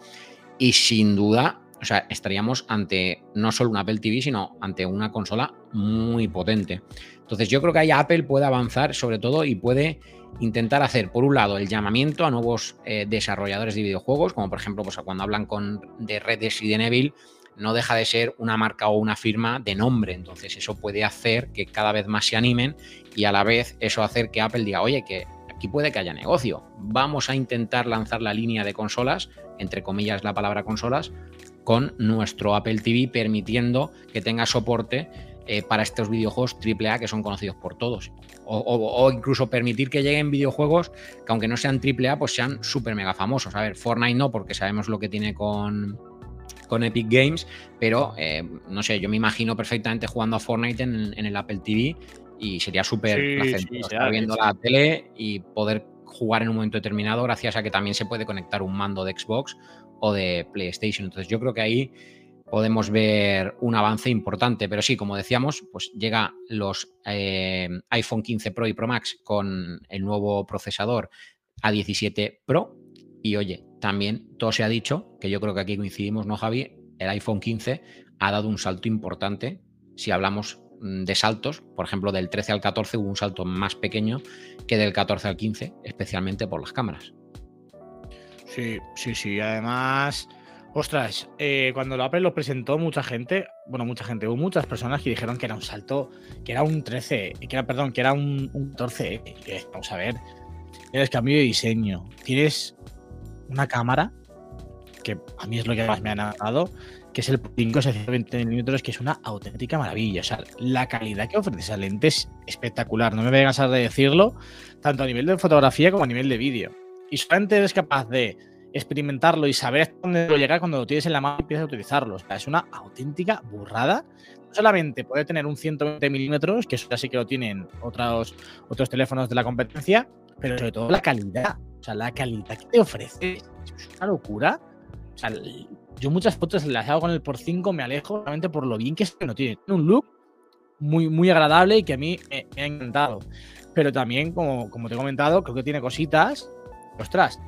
y sin duda, o sea, estaríamos ante no solo un Apple TV, sino ante una consola muy potente. Entonces yo creo que ahí Apple puede avanzar sobre todo y puede intentar hacer, por un lado, el llamamiento a nuevos eh, desarrolladores de videojuegos, como por ejemplo pues, cuando hablan con, de redes y de Neville, no deja de ser una marca o una firma de nombre. Entonces eso puede hacer que cada vez más se animen y a la vez eso hacer que Apple diga, oye, que aquí puede que haya negocio. Vamos a intentar lanzar la línea de consolas, entre comillas la palabra consolas, con nuestro Apple TV permitiendo que tenga soporte eh, para estos videojuegos AAA que son conocidos por todos. O, incluso permitir que lleguen videojuegos que aunque no sean AAA, pues sean súper mega famosos. A ver, Fortnite no, porque sabemos lo que tiene con, con Epic Games, pero eh, no sé, yo me imagino perfectamente jugando a Fortnite en, en el Apple TV y sería súper placentero estar viendo la tele y poder jugar en un momento determinado gracias a que también se puede conectar un mando de Xbox o de PlayStation. Entonces yo creo que ahí podemos ver un avance importante, pero sí, como decíamos, pues llega los eh, iPhone 15 Pro y Pro Max con el nuevo procesador A17 Pro y oye, también todo se ha dicho, que yo creo que aquí coincidimos, ¿no, Javi? El iPhone 15 ha dado un salto importante si hablamos Mm, de saltos, por ejemplo, del 13 al 14 hubo un salto más pequeño que del 14 al 15, especialmente por las cámaras. Sí, sí, sí. Además, ostras, eh, cuando lo Apple lo presentó, mucha gente, bueno, mucha gente, hubo muchas personas que dijeron que era un salto, que era un 13, que era, perdón, que era un, 14. vamos a ver, tienes cambio de diseño, tienes una cámara, que a mí es lo que más me ha enamorado, que es el 5 620 milímetros, que es una auténtica maravilla. O sea, la calidad que ofrece esa lente es espectacular. No me voy a cansar de decirlo, tanto a nivel de fotografía como a nivel de vídeo. Y solamente eres capaz de experimentarlo y saber dónde llegar cuando lo tienes en la mano y empiezas a utilizarlo. Es una auténtica burrada. No solamente puede tener un 120 milímetros, que eso ya sí que lo tienen otros, otros teléfonos de la competencia, pero sobre todo la calidad. O sea, la calidad que te ofrece es una locura. O sea, yo muchas fotos las hago con el por 5, me alejo realmente por lo bien que es que no tiene. Tiene un look muy, muy agradable y que a mí me, ha encantado. Pero también, como, como te he comentado, creo que tiene cositas. Ostras,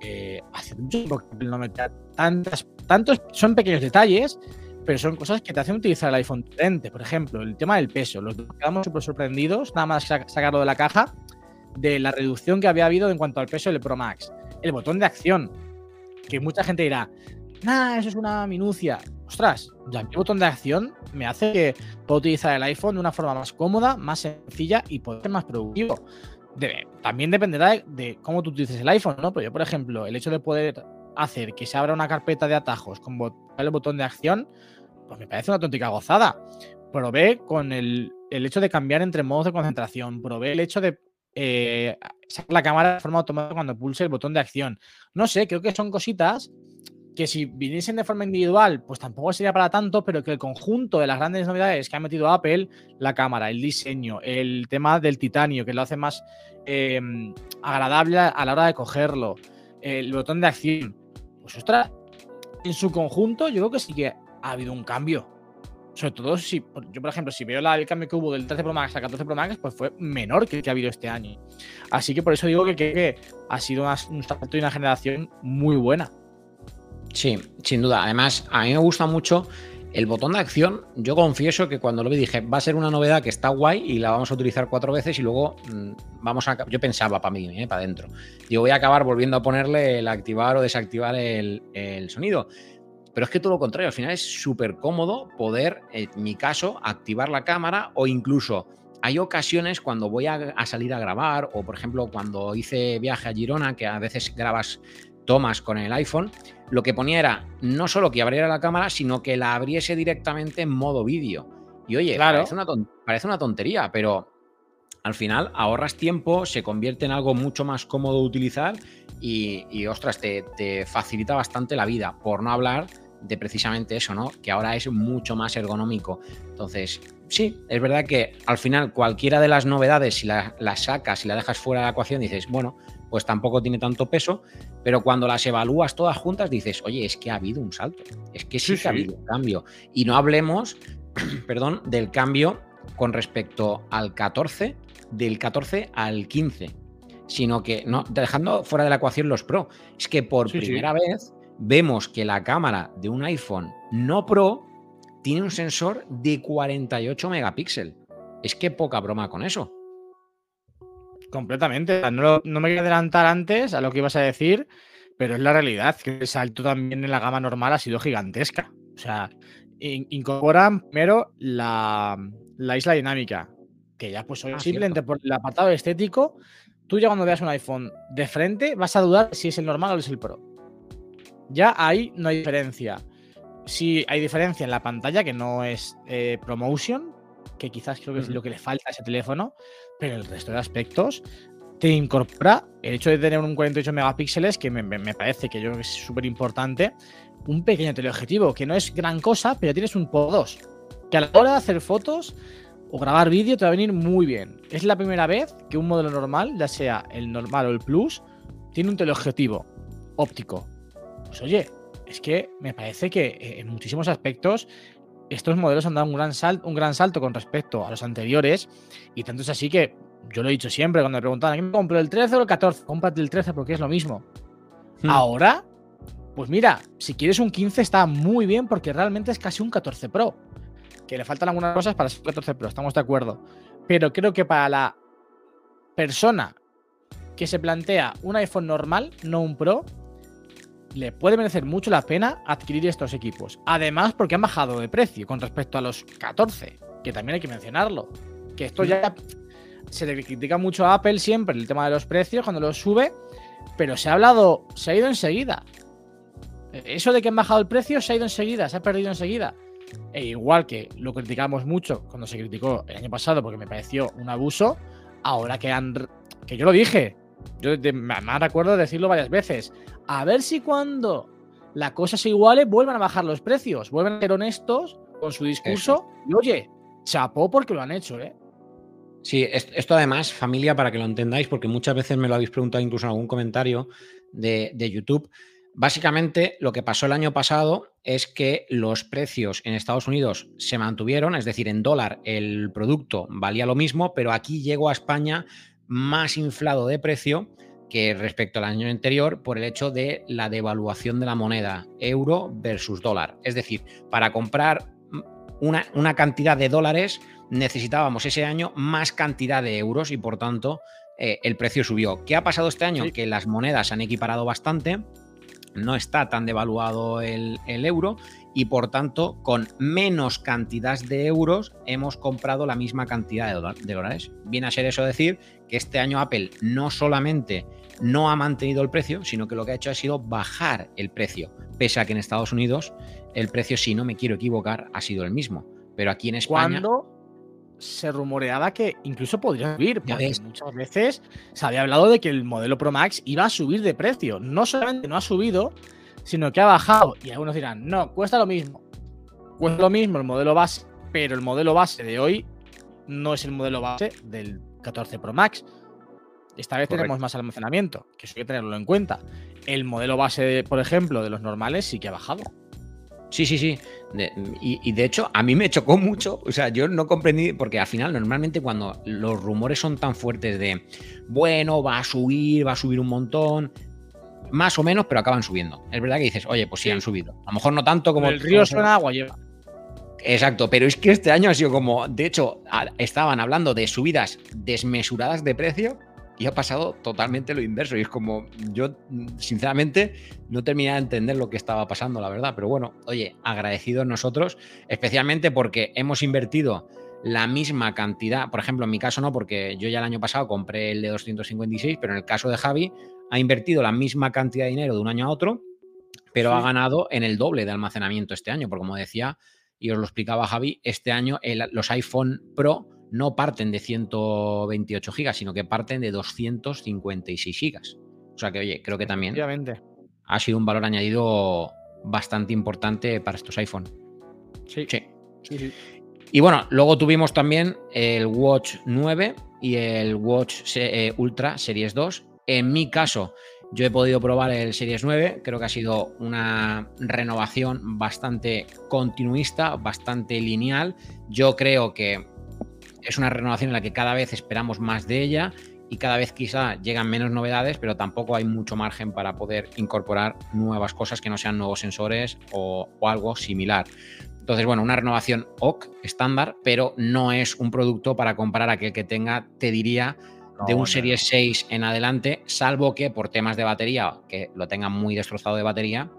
eh, hace mucho tiempo que no me tantas, tantos, son pequeños detalles, pero son cosas que te hacen utilizar el iPhone 30. Por ejemplo, el tema del peso. Los quedamos súper sorprendidos, nada más sacarlo de la caja, de la reducción que había habido en cuanto al peso del Pro Max. El botón de acción, que mucha gente dirá, nah, eso es una minucia. Ostras, ya mi botón de acción me hace que pueda utilizar el iPhone de una forma más cómoda, más sencilla y poder ser más productivo. También dependerá de, cómo tú utilices el iPhone, ¿no? Pero yo, por ejemplo, el hecho de poder hacer que se abra una carpeta de atajos con el botón de acción, pues me parece una auténtica gozada. Probé con el, hecho de cambiar entre modos de concentración, probé el hecho de eh, sacar la cámara de forma automática cuando pulse el botón de acción. No sé, creo que son cositas que si viniesen de forma individual, pues tampoco sería para tanto, pero que el conjunto de las grandes novedades que ha metido Apple, la cámara, el diseño, el tema del titanio, que lo hace más em, agradable a la hora de cogerlo, el botón de acción, pues ostras, en su conjunto yo creo que sí que ha habido un cambio. Sobre todo si, yo por ejemplo, si veo el cambio que hubo del 13 Pro Max a 14 Pro Max, pues fue menor que el que ha habido este año. Así que por eso digo que, que, ha sido un salto y una generación muy buena. Sí, sin duda. Además, a mí me gusta mucho El botón de acción, yo confieso que cuando lo vi dije, va a ser una novedad que está guay y la vamos a utilizar cuatro veces y luego mm, vamos a... Yo pensaba para mí, ¿eh? para adentro. Digo, voy a acabar volviendo a ponerle el activar o desactivar el, sonido. Pero es que todo lo contrario, al final es súper cómodo poder, en mi caso, activar la cámara o incluso hay ocasiones cuando voy a, a, salir a grabar o, por ejemplo, cuando hice viaje a Girona, que a veces grabas tomas con el iPhone, lo que ponía era no solo que abriera la cámara, sino que la abriese directamente en modo vídeo. Y oye, parece, una tontería, pero al final ahorras tiempo, se convierte en algo mucho más cómodo de utilizar y, ostras, te, te, facilita bastante la vida, por no hablar de precisamente eso, ¿no? Que ahora es mucho más ergonómico. Entonces, sí, es verdad que al final cualquiera de las novedades, si las la sacas y la dejas fuera de la ecuación, dices, bueno, pues tampoco tiene tanto peso, pero cuando las evalúas todas juntas dices, oye, es que ha habido un salto, es que sí, que ha habido un cambio. Y no hablemos, perdón, del cambio con respecto al 14, del 14 al 15, sino que, no, dejando fuera de la ecuación los Pro, es que por primera vez vemos que la cámara de un iPhone no Pro tiene un sensor de 48 megapíxeles. Es que poca broma con eso. Completamente. No, me voy a adelantar antes a lo que ibas a decir, pero es la realidad, que el salto también en la gama normal ha sido gigantesca. O sea, incorporan primero la, isla dinámica, que ya pues ah, simplemente por el apartado estético, tú ya cuando veas un iPhone de frente vas a dudar si es el normal o es el Pro. Ya ahí no hay diferencia. Sí hay diferencia en la pantalla, que no es eh, ProMotion, que quizás creo que es lo que le falta a ese teléfono, pero el resto de aspectos te incorpora el hecho de tener un 48 megapíxeles, que me, parece que yo creo que es súper importante, un pequeño teleobjetivo, que no es gran cosa, pero tienes un PO 2, que a la hora de hacer fotos o grabar vídeo te va a venir muy bien. Es la primera vez que un modelo normal, ya sea el normal o el Plus, tiene un teleobjetivo óptico. Pues oye, es que me parece que eh, en muchísimos aspectos estos modelos han dado un gran, salto, un gran salto con respecto a los anteriores. Y tanto es así que yo lo he dicho siempre cuando me preguntaban, ¿qué me compro el 13 o el 14? Cómprate el 13 porque es lo mismo. Hmm. Ahora, pues mira, si quieres un 15 está muy bien porque realmente es casi un 14 Pro. Que le faltan algunas cosas para ser un 14 Pro, estamos de acuerdo. Pero creo que para la persona que se plantea un iPhone normal, no un Pro, le puede merecer mucho la pena adquirir estos equipos. Además, porque han bajado de precio con respecto a los 14, que también hay que mencionarlo. Que esto ya se le critica mucho a Apple siempre el tema de los precios cuando los sube, pero se ha hablado, se ha ido enseguida. Eso de que han bajado el precio se ha ido enseguida, se ha perdido enseguida. E igual que lo criticamos mucho cuando se criticó el año pasado porque me pareció un abuso, ahora que han. que yo lo dije, yo me acuerdo de decirlo varias veces. A ver si cuando la cosa se iguale vuelvan a bajar los precios, vuelven a ser honestos con su discurso. Y oye, chapó porque lo han hecho, ¿eh? Sí, esto además, familia, para que lo entendáis, porque muchas veces me lo habéis preguntado incluso en algún comentario de, de YouTube. Básicamente, lo que pasó el año pasado es que los precios en Estados Unidos se mantuvieron, es decir, en dólar el producto valía lo mismo, pero aquí llegó a España más inflado de precio que respecto al año anterior por el hecho de la devaluación de la moneda euro versus dólar. Es decir, para comprar una, una, cantidad de dólares necesitábamos ese año más cantidad de euros y por tanto eh, el precio subió. ¿Qué ha pasado este año? Que las monedas han equiparado bastante, no está tan devaluado el, el euro y por tanto con menos cantidad de euros hemos comprado la misma cantidad de, dólares. Viene a ser eso decir que este año Apple no solamente no ha mantenido el precio, sino que lo que ha hecho ha sido bajar el precio, pese a que en Estados Unidos el precio, si no me quiero equivocar, ha sido el mismo. Pero aquí en España... Cuando se rumoreaba que incluso podría subir, porque muchas veces se había hablado de que el modelo Pro Max iba a subir de precio. No solamente no ha subido, sino que ha bajado. Y algunos dirán, no, cuesta lo mismo. Cuesta lo mismo el modelo base, pero el modelo base de hoy no es el modelo base del 14 Pro Max. Esta vez tenemos más almacenamiento, que eso hay que tenerlo en cuenta. El modelo base, por ejemplo, de los normales sí que ha bajado. Sí, sí, sí. y, y, de hecho, a mí me chocó mucho. O sea, yo no comprendí, porque al final, normalmente, cuando los rumores son tan fuertes de, bueno, va a subir, va a subir un montón, más o menos, pero acaban subiendo. Es verdad que dices, oye, pues sí, han subido. A lo mejor no tanto como. El río suena agua lleva. Exacto, pero es que este año ha sido como, de hecho, estaban hablando de subidas desmesuradas de precio y ha pasado totalmente lo inverso. Y es como, yo sinceramente no terminé de entender lo que estaba pasando, la verdad. Pero bueno, oye, agradecidos nosotros, especialmente porque hemos invertido la misma cantidad, por ejemplo, en mi caso no, porque yo ya el año pasado compré el de 256, pero en el caso de Javi ha invertido la misma cantidad de dinero de un año a otro, pero ha ganado en el doble de almacenamiento este año, porque como decía, y os lo explicaba Javi, este año los iPhone Pro no parten de 128 gigas, sino que parten de 256 gigas. O sea que, oye, creo que también ha sido un valor añadido bastante importante para estos iPhone. Sí. sí. sí. Y bueno, luego tuvimos también el Watch 9 y el Watch eh, Ultra Series 2. En mi caso, yo he podido probar el Series 9, creo que ha sido una renovación bastante continuista, bastante lineal. Yo creo que es una renovación en la que cada vez esperamos más de ella y cada vez quizá llegan menos novedades, pero tampoco hay mucho margen para poder incorporar nuevas cosas que no sean nuevos sensores o, algo similar. Entonces, bueno, una renovación OK estándar, pero no es un producto para comprar aquel que tenga, te diría, de un Series 6 en adelante, salvo que por temas de batería, que lo tenga muy destrozado de batería,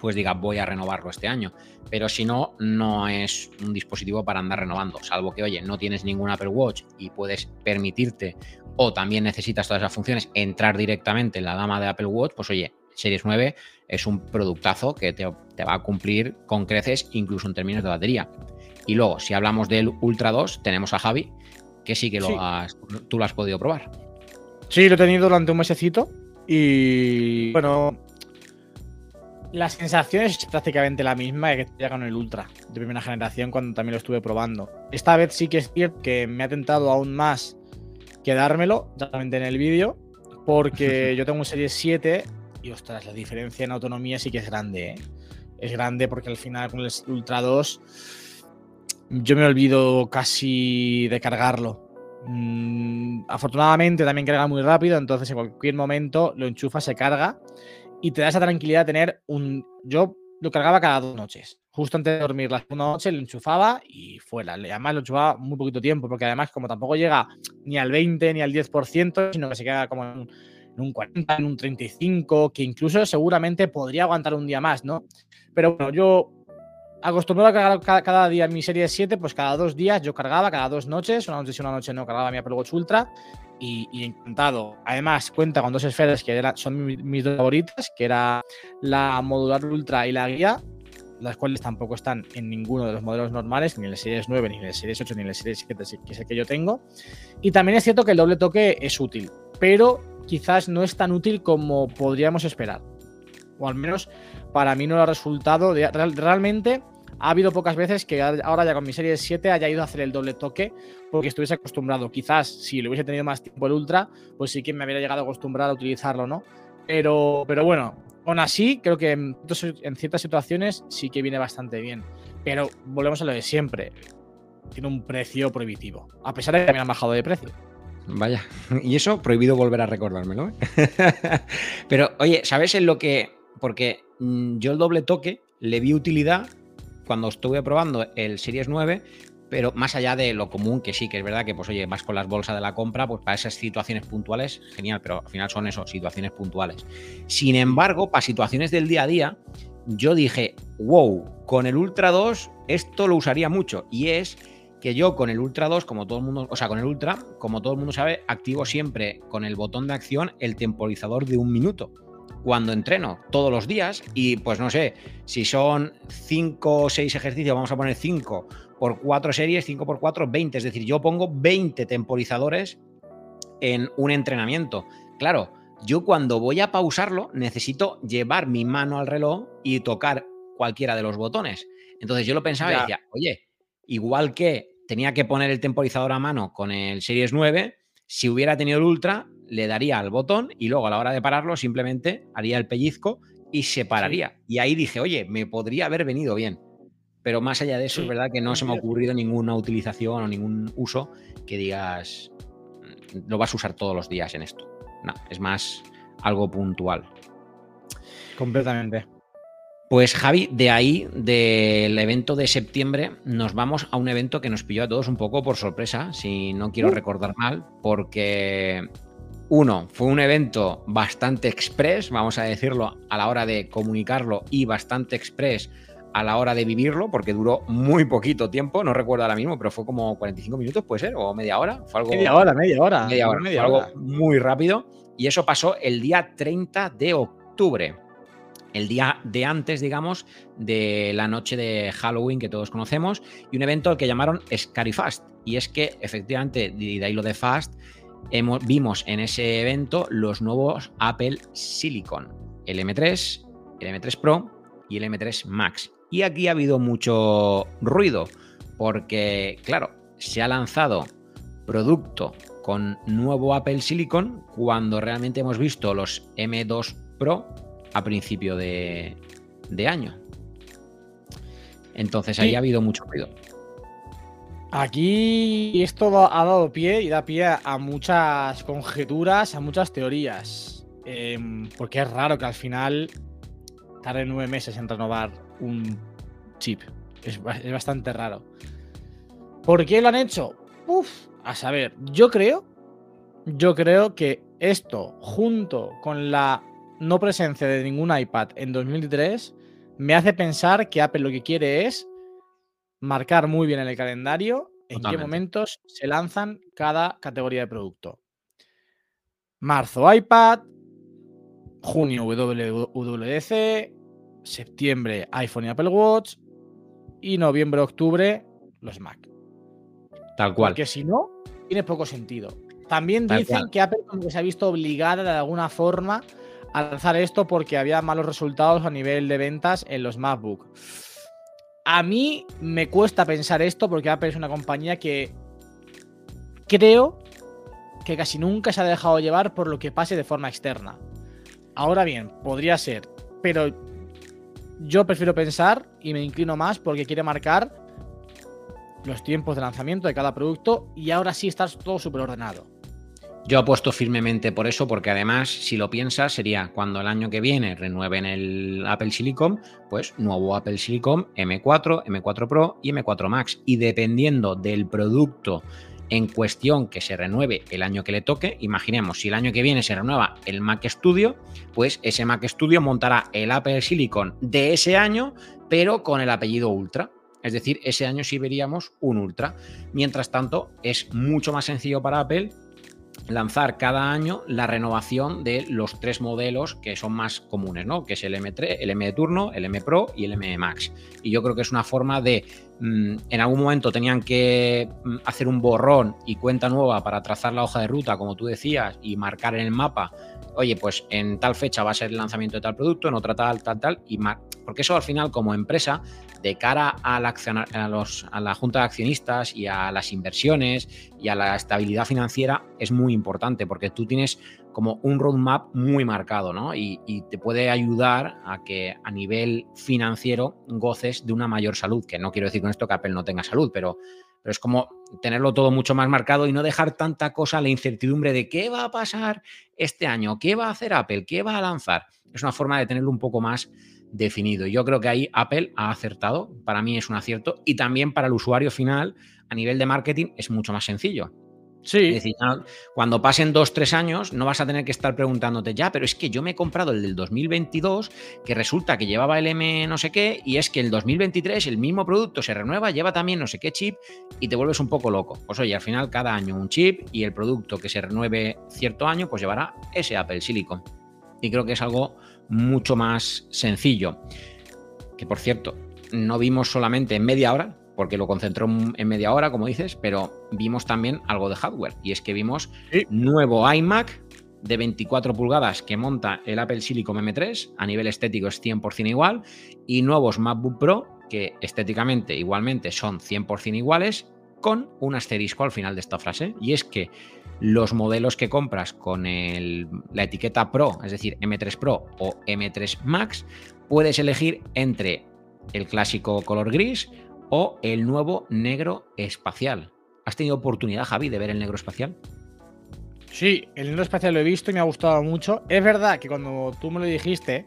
pues diga voy a renovarlo este año. Pero si no, no es un dispositivo para andar renovando, salvo que, oye, no tienes ningún Apple Watch y puedes permitirte o también necesitas todas esas funciones entrar directamente en la gama de Apple Watch, pues oye, Series 9 es un productazo que te, va a cumplir con creces incluso en términos de batería. Y luego, si hablamos del Ultra 2, tenemos a Javi, que sí que lo Has, tú lo has podido probar. Sí, lo he tenido durante un mesecito y bueno, la sensación es prácticamente la misma que ya con el Ultra de primera generación cuando también lo estuve probando. Esta vez sí que es cierto que me ha tentado aún más quedármelo, ya en el vídeo, porque yo tengo un Serie 7 y ostras, la diferencia en autonomía sí que es grande, ¿eh? Es grande porque al final con el Ultra 2 yo me olvido casi de cargarlo. Mm, afortunadamente también carga muy rápido, entonces en cualquier momento lo enchufa, se carga y te da esa tranquilidad de tener un... Yo lo cargaba cada dos noches. Justo antes de dormir, la segunda noche lo enchufaba y fuera. Además lo enchufaba muy poquito tiempo, porque además como tampoco llega ni al 20 ni al 10%, sino que se queda como en un 40, en un 35, que incluso seguramente podría aguantar un día más, ¿no? Pero bueno, yo acostumbrado a cargar cada, día mi serie 7, pues cada dos días yo cargaba, cada dos noches, una noche sí, una noche no, cargaba mi Apple Watch Ultra y, encantado. Además, cuenta con dos esferas que son mis, dos favoritas, que era la modular Ultra y la guía, las cuales tampoco están en ninguno de los modelos normales, ni en el Series 9, ni en el Series 8, ni en el Series 7, que es el que yo tengo. Y también es cierto que el doble toque es útil, pero quizás no es tan útil como podríamos esperar. O al menos para mí no lo ha resultado. realmente ha habido pocas veces que ahora ya con mi serie 7 haya ido a hacer el doble toque porque estuviese acostumbrado. Quizás si lo hubiese tenido más tiempo el Ultra, pues sí que me habría llegado a acostumbrar a utilizarlo, ¿no? Pero, pero bueno, aún así, creo que en, en ciertas situaciones sí que viene bastante bien. Pero volvemos a lo de siempre. Tiene un precio prohibitivo. A pesar de que me han bajado de precio. Vaya, y eso prohibido volver a recordármelo. ¿eh? Pero oye, ¿sabes en lo que...? Porque yo el doble toque le vi utilidad cuando estuve probando el Series 9, pero más allá de lo común, que sí, que es verdad que, pues oye, vas con las bolsas de la compra, pues para esas situaciones puntuales, genial, pero al final son eso, situaciones puntuales. Sin embargo, para situaciones del día a día, yo dije, wow, con el Ultra 2 esto lo usaría mucho, y es que yo con el Ultra 2, como todo el mundo, o sea, con el Ultra, como todo el mundo sabe, activo siempre con el botón de acción el temporizador de un minuto. Cuando entreno todos los días y pues no sé, si son 5 o 6 ejercicios, vamos a poner 5 por 4 series, 5 por 4, 20. Es decir, yo pongo 20 temporizadores en un entrenamiento. Claro, yo cuando voy a pausarlo necesito llevar mi mano al reloj y tocar cualquiera de los botones. Entonces yo lo pensaba y decía, oye, Igual que tenía que poner el temporizador a mano con el Series 9, si hubiera tenido el Ultra, le daría al botón y luego a la hora de pararlo simplemente haría el pellizco y se pararía. Y ahí dije, oye, me podría haber venido bien. Pero más allá de eso, es verdad que no se me ha ocurrido ninguna utilización o ningún uso que digas, mm, lo vas a usar todos los días en esto. No, es más algo puntual. Completamente. Pues Javi, de ahí, del evento de septiembre, nos vamos a un evento que nos pilló a todos un poco por sorpresa, si no quiero uh. recordar mal, porque uno, fue un evento bastante express, vamos a decirlo, a la hora de comunicarlo y bastante express a la hora de vivirlo, porque duró muy poquito tiempo, no recuerdo ahora mismo, pero fue como 45 minutos, puede ser, o media hora. Fue algo, media hora, media hora. Media hora, fue algo muy rápido. Y eso pasó el día 30 de octubre el día de antes, digamos, de la noche de Halloween que todos conocemos, y un evento al que llamaron Scary Fast. Y es que efectivamente, de ahí lo de Fast, vimos en ese evento los nuevos Apple Silicon, el M3, el M3 Pro y el M3 Max. Y aquí ha habido mucho ruido, porque, claro, se ha lanzado producto con nuevo Apple Silicon cuando realmente hemos visto los M2 Pro a principio de, año. Entonces ahí ha habido mucho ruido. Aquí esto ha dado pie y da pie a muchas conjeturas, a muchas teorías. Em, porque es raro que al final tarde nueve meses en renovar un chip. Es, bastante raro. ¿Por qué lo han hecho? Uf, a saber, yo creo, yo creo que esto, junto con la no presencia de ningún iPad en 2003 me hace pensar que Apple lo que quiere es marcar muy bien en el calendario en qué momentos se lanzan cada categoría de producto. Marzo iPad, junio WWDC, septiembre iPhone y Apple Watch y noviembre, octubre los Mac. Tal cual. Porque si no, tiene poco sentido. También dicen que Apple se ha visto obligada de alguna forma a lanzar esto porque había malos resultados a nivel de ventas en los MacBook. A mí me cuesta pensar esto porque Apple es una compañía que creo que casi nunca se ha dejado llevar por lo que pase de forma externa. Ahora bien, podría ser, pero yo prefiero pensar y me inclino más porque quiere marcar los tiempos de lanzamiento de cada producto y ahora sí está todo súper ordenado. Yo apuesto firmemente por eso, porque además, si lo piensas, sería cuando el año que viene renueven el Apple Silicon, pues nuevo Apple Silicon M4, M4 Pro y M4 Max. Y dependiendo del producto en cuestión que se renueve el año que le toque, imaginemos si el año que viene se renueva el Mac Studio, pues ese Mac Studio montará el Apple Silicon de ese año, pero con el apellido Ultra. Es decir, ese año sí veríamos un Ultra. Mientras tanto, es mucho más sencillo para Apple lanzar cada año la renovación de los tres modelos que son más comunes, ¿no? Que es el M3, el M de turno, el M Pro y el M Max. Y yo creo que es una forma de, mm, en algún momento tenían que mm, hacer un borrón y cuenta nueva para trazar la hoja de ruta, como tú decías, y marcar en el mapa, oye, pues en tal fecha va a ser el lanzamiento de tal producto, en otra tal, tal, tal, y porque eso al final como empresa de cara a la, a, los, a la junta de accionistas y a las inversiones y a la estabilidad financiera es muy importante porque tú tienes como un roadmap muy marcado, ¿no? Y, te puede ayudar a que a nivel financiero goces de una mayor salud, que no quiero decir con esto que Apple no tenga salud, pero, pero es como tenerlo todo mucho más marcado y no dejar tanta cosa la incertidumbre de qué va a pasar este año, qué va a hacer Apple, qué va a lanzar. Es una forma de tenerlo un poco más definido. Yo creo que ahí Apple ha acertado, para mí es un acierto, y también para el usuario final, a nivel de marketing, es mucho más sencillo. Sí. Cuando pasen dos, tres años, no vas a tener que estar preguntándote, ya, pero es que yo me he comprado el del 2022, que resulta que llevaba el M no sé qué, y es que el 2023 el mismo producto se renueva, lleva también no sé qué chip, y te vuelves un poco loco. Pues oye, al final cada año un chip, y el producto que se renueve cierto año, pues llevará ese Apple Silicon. Y creo que es algo mucho más sencillo. Que por cierto, no vimos solamente en media hora, porque lo concentró en media hora, como dices, pero vimos también algo de hardware. Y es que vimos nuevo iMac de 24 pulgadas que monta el Apple Silicon M3, a nivel estético es 100% igual, y nuevos MacBook Pro que estéticamente igualmente son 100% iguales, con un asterisco al final de esta frase. Y es que los modelos que compras con la etiqueta Pro, es decir, M3 Pro o M3 Max, puedes elegir entre el clásico color gris o el nuevo negro espacial. ¿Has tenido oportunidad, Javi, de ver el negro espacial? Sí, el negro espacial lo he visto y me ha gustado mucho. Es verdad que cuando tú me lo dijiste,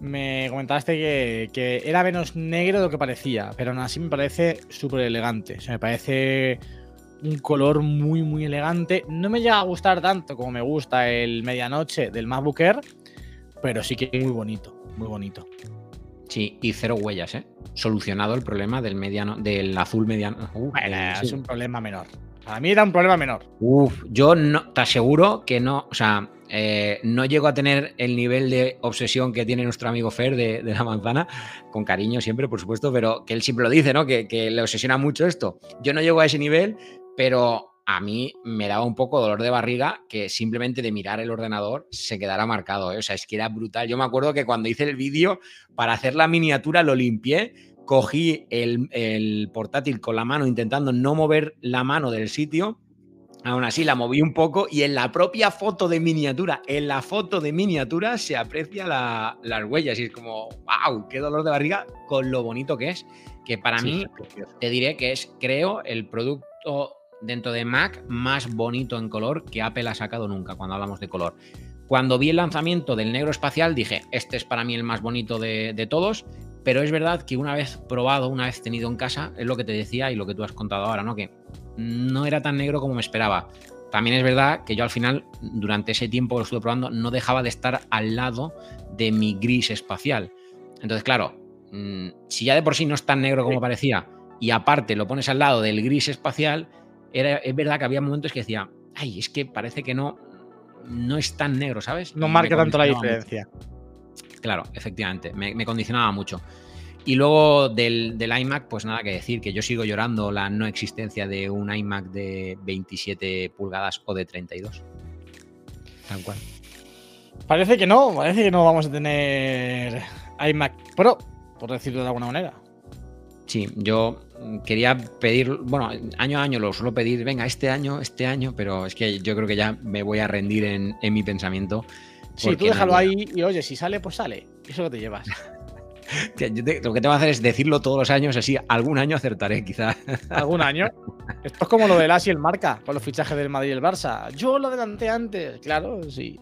me comentaste que, era menos negro de lo que parecía, pero aún así me parece súper elegante. O sea, me parece un color muy, muy elegante. No me llega a gustar tanto como me gusta el medianoche del MacBook pero sí que es muy bonito, muy bonito. Sí, y cero huellas, ¿eh? Solucionado el problema del mediano, del azul mediano. Uh, bueno, es un problema menor. Para mí era un problema menor. Uf, yo no, te aseguro que no, o sea, eh, no llego a tener el nivel de obsesión que tiene nuestro amigo Fer de, la manzana, con cariño siempre, por supuesto, pero que él siempre lo dice, ¿no? Que, le obsesiona mucho esto. Yo no llego a ese nivel, pero a mí me daba un poco dolor de barriga que simplemente de mirar el ordenador se quedara marcado. ¿eh? O sea, es que era brutal. Yo me acuerdo que cuando hice el vídeo, para hacer la miniatura lo limpié, cogí el, el portátil con la mano intentando no mover la mano del sitio Aún así, la moví un poco y en la propia foto de miniatura, en la foto de miniatura se aprecia las huellas y es como, wow, qué dolor de barriga con lo bonito que es. Que para mí, te diré que es, creo, el producto dentro de Mac más bonito en color que Apple ha sacado nunca cuando hablamos de color. Cuando vi el lanzamiento del negro espacial dije, este es para mí el más bonito de, de todos, pero es verdad que una vez probado, una vez tenido en casa, es lo que te decía y lo que tú has contado ahora, ¿no? Que no era tan negro como me esperaba. También es verdad que yo al final, durante ese tiempo que lo estuve probando, no dejaba de estar al lado de mi gris espacial. Entonces, claro, mm, si ya de por sí no es tan negro como parecía, y aparte lo pones al lado del gris espacial, era, es verdad que había momentos que decía, ay, es que parece que no, no es tan negro, ¿sabes? No marca tanto la diferencia. Claro, efectivamente, me condicionaba mucho. Y luego del, iMac, pues nada que decir, que yo sigo llorando la no existencia de un iMac de 27 pulgadas o de 32. Tal cual. Parece que no, parece que no vamos a tener iMac Pro, por decirlo de alguna manera. Sí, yo quería pedir, bueno, año a año lo suelo pedir, venga, este año, este año, pero es que yo creo que ya me voy a rendir en, mi pensamiento. Sí, tú déjalo ahí y oye, si sale, pues sale. Eso lo te llevas. lo que tengo que hacer es decirlo todos los años, así algún año acertaré, quizá. ¿Algún año? Esto es como lo del As y el Marca, con los fichajes del Madrid y el Barça. Yo lo adelanté antes, claro, sí.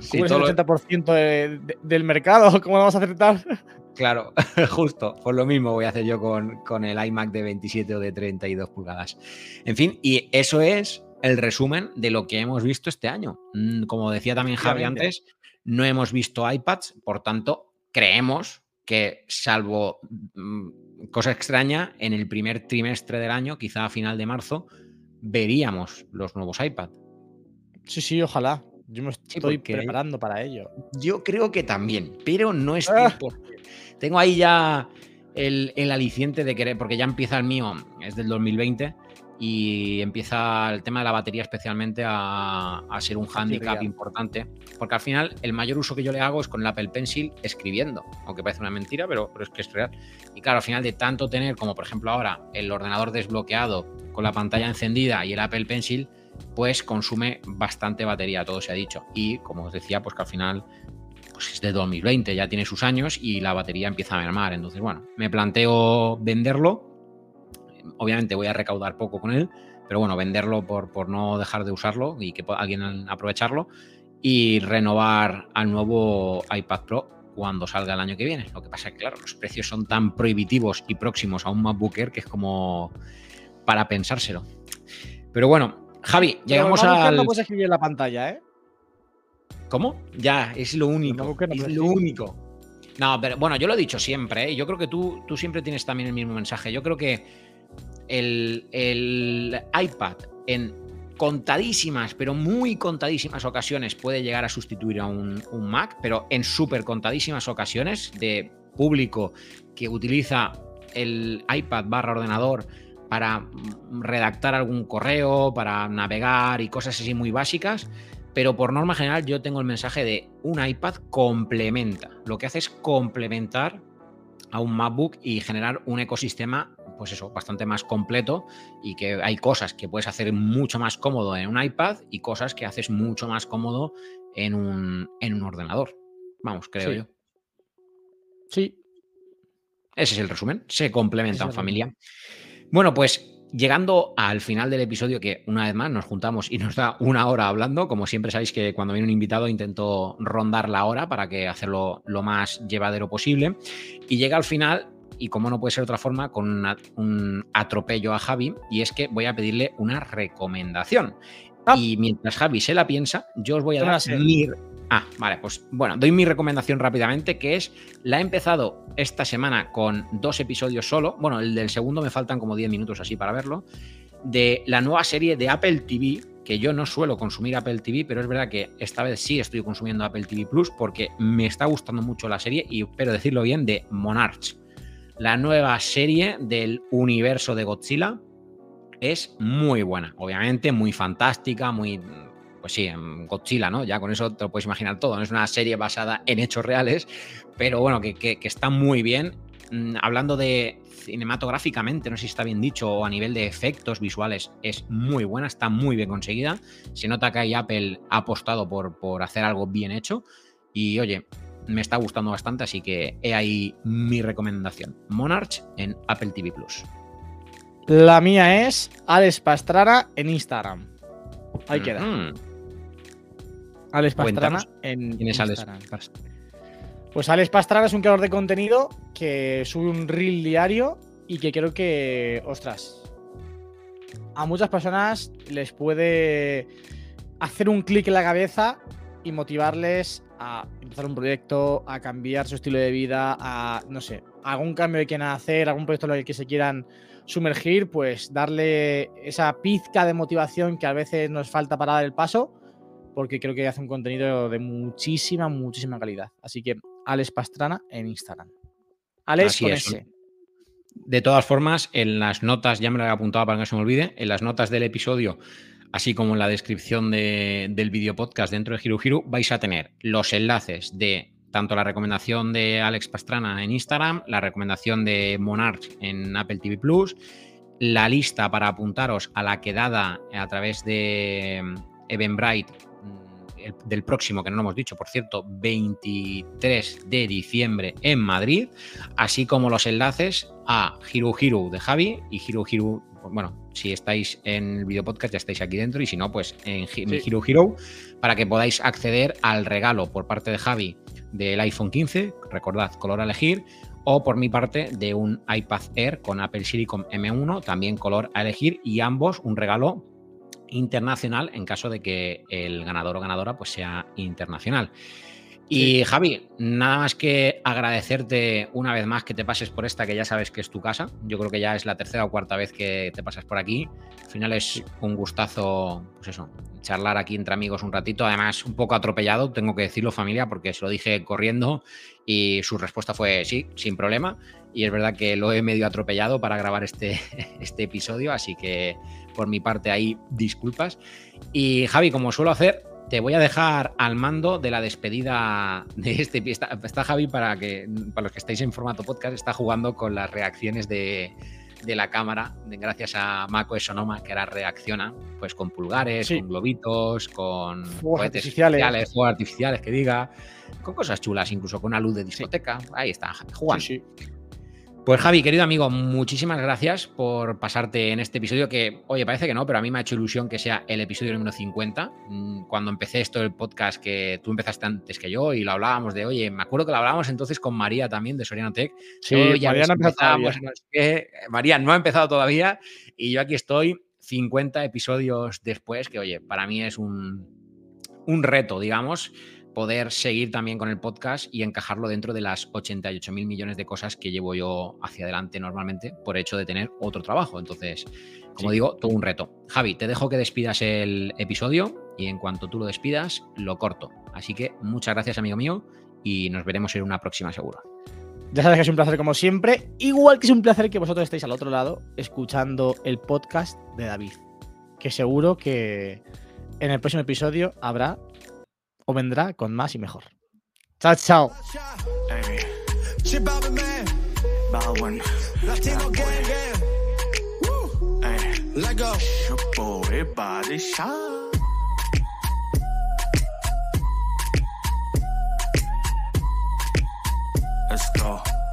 sí el 80% del mercado, ¿cómo lo vamos a acertar? Claro, justo, por lo mismo voy a hacer yo con, con el iMac de 27 o de 32 pulgadas. En fin, y eso es el resumen de lo que hemos visto este año. Mm, como decía también Javi antes, no hemos visto iPads, por tanto, creemos que salvo mm, cosa extraña, en el primer trimestre del año, quizá a final de marzo, veríamos los nuevos iPad. Sí, sí, ojalá. Yo me estoy preparando para ello. Yo creo que también, pero no es ah. Tengo ahí ya el, el, aliciente de querer, porque ya empieza el mío, es del 2020, y empieza el tema de la batería especialmente a, ser un hándicap importante, porque al final el mayor uso que yo le hago es con el Apple Pencil escribiendo, aunque parece una mentira, pero, pero es que es real. Y claro, al final de tanto tener, como por ejemplo ahora, el ordenador desbloqueado con la pantalla encendida y el Apple Pencil, pues consume bastante batería, todo se ha dicho. Y como os decía, pues que al final pues es de 2020, ya tiene sus años y la batería empieza a mermar. Entonces, bueno, me planteo venderlo obviamente voy a recaudar poco con él, pero bueno, venderlo por, por no dejar de usarlo y que pueda alguien aprovecharlo y renovar al nuevo iPad Pro cuando salga el año que viene. Lo que pasa es que, claro, los precios son tan prohibitivos y próximos a un MacBook Air que es como para pensárselo. Pero bueno, Javi, llegamos a. No puedes escribir en la pantalla, ¿eh? ¿Cómo? Ya, es lo único. es lo único. No, pero bueno, yo lo he dicho siempre, ¿eh? Yo creo que tú, tú siempre tienes también el mismo mensaje. Yo creo que el, iPad en contadísimas, pero muy contadísimas ocasiones puede llegar a sustituir a un, Mac, pero en súper contadísimas ocasiones de público que utiliza el iPad barra ordenador para redactar algún correo, para navegar y cosas así muy básicas, pero por norma general yo tengo el mensaje de un iPad complementa. Lo que hace es complementar a un MacBook y generar un ecosistema pues eso, bastante más completo y que hay cosas que puedes hacer mucho más cómodo en un iPad y cosas que haces mucho más cómodo en un, en un ordenador. Vamos, creo yo. Sí. Ese es el resumen. Se complementan, familia. Bueno, pues llegando al final del episodio, que una vez más nos juntamos y nos da una hora hablando, como siempre sabéis que cuando viene un invitado intento rondar la hora para que hacerlo lo más llevadero posible. Y llega al final, y como no puede ser de otra forma, con un atropello a Javi, y es que voy a pedirle una recomendación. Ah. Y mientras Javi se la piensa, yo os voy a dar mi, Ah, vale, pues bueno, doy mi recomendación rápidamente, que es, la he empezado esta semana con dos episodios solo, bueno, el del segundo me faltan como 10 minutos así para verlo, de la nueva serie de Apple TV, que yo no suelo consumir Apple TV, pero es verdad que esta vez sí estoy consumiendo Apple TV Plus porque me está gustando mucho la serie, y pero decirlo bien, de Monarch. La nueva serie del universo de Godzilla es muy buena, obviamente muy fantástica, muy pues sí, en Godzilla, ¿no? Ya con eso te lo puedes imaginar todo. No es una serie basada en hechos reales, pero bueno, que, está muy bien. Mm, hablando de cinematográficamente, no sé si está bien dicho, o a nivel de efectos visuales, es muy buena, está muy bien conseguida. Se nota que ahí Apple ha apostado por, por hacer algo bien hecho. Y oye, me está gustando bastante, así que he ahí mi recomendación. Monarch en Apple TV Plus. La mía es Alex Pastrana en Instagram. Ahí queda. Alex Pastrana en ¿Quién es Alex Pues Alex Pastrana es un creador de contenido que sube un reel diario y que creo que, ostras, a muchas personas les puede hacer un clic en la cabeza y motivarles a empezar un proyecto, a cambiar su estilo de vida, a, no sé, algún cambio que quieran hacer, algún proyecto en el que se quieran sumergir, pues darle esa pizca de motivación que a veces nos falta para dar el paso porque creo que hace un contenido de muchísima, muchísima calidad. Así que Alex Pastrana en Instagram. Alex con De todas formas, en las notas, ya me lo he apuntado para que no se me olvide, en las notas del episodio, así como en la descripción del video podcast dentro de Hiru vais a tener los enlaces de tanto la recomendación de Alex Pastrana en Instagram, la recomendación de Monarch en Apple TV Plus, la lista para apuntaros a la quedada a través de Eventbrite del próximo, que no lo hemos dicho, por cierto, 23 de diciembre en Madrid, así como los enlaces a Hiro Hiro de Javi y Hiro Hiro, bueno, si estáis en el video podcast ya estáis aquí dentro y si no, pues en mi Hiro Hiro, para que podáis acceder al regalo por parte de Javi del iPhone 15, recordad, color a elegir, o por mi parte de un iPad Air con Apple Silicon M1, también color a elegir, y ambos un regalo internacional en caso de que el ganador o ganadora pues sea internacional. Y Javi, nada más que agradecerte una vez más que te pases por esta, que ya sabes que es tu casa. Yo creo que ya es la tercera o cuarta vez que te pasas por aquí. Al final es un gustazo, pues eso, charlar aquí entre amigos un ratito. Además, un poco atropellado, tengo que decirlo, familia, porque se lo dije corriendo y su respuesta fue sí, sin problema. Y es verdad que lo he medio atropellado para grabar este, este episodio, así que por mi parte ahí disculpas. Y Javi, como suelo hacer, te voy a dejar al mando de la despedida de este. Está, está Javi, para, que, para los que estáis en formato podcast, está jugando con las reacciones de, la cámara, gracias a Mako Sonoma, que ahora reacciona pues con pulgares, con globitos, con fuegos artificiales. fuegos artificiales, que diga, con cosas chulas, incluso con una luz de discoteca. Ahí está, jugando. Sí, pues Javi, querido amigo, muchísimas gracias por pasarte en este episodio que, oye, parece que no, pero a mí me ha hecho ilusión que sea el episodio número 50. Mm, cuando empecé esto del podcast, que tú empezaste antes que yo y lo hablábamos de, oye, me acuerdo que lo hablábamos entonces con María también de Soriano Tech. Sí, María no ha empezado María no ha empezado todavía y yo aquí estoy 50 episodios después, que oye, para mí es un, un reto, digamos poder seguir también con el podcast y encajarlo dentro de las 88 mil millones de cosas que llevo yo hacia adelante normalmente por hecho de tener otro trabajo. Entonces, como digo, todo un reto. Javi, te dejo que despidas el episodio y en cuanto tú lo despidas, lo corto. Así que muchas gracias, amigo mío, y nos veremos en una próxima seguro. Ya sabes que es un placer como siempre, igual que es un placer que vosotros estéis al otro lado escuchando el podcast de David, que seguro que en el próximo episodio habrá o vendrá con más y mejor. Chao, chao. Let's go.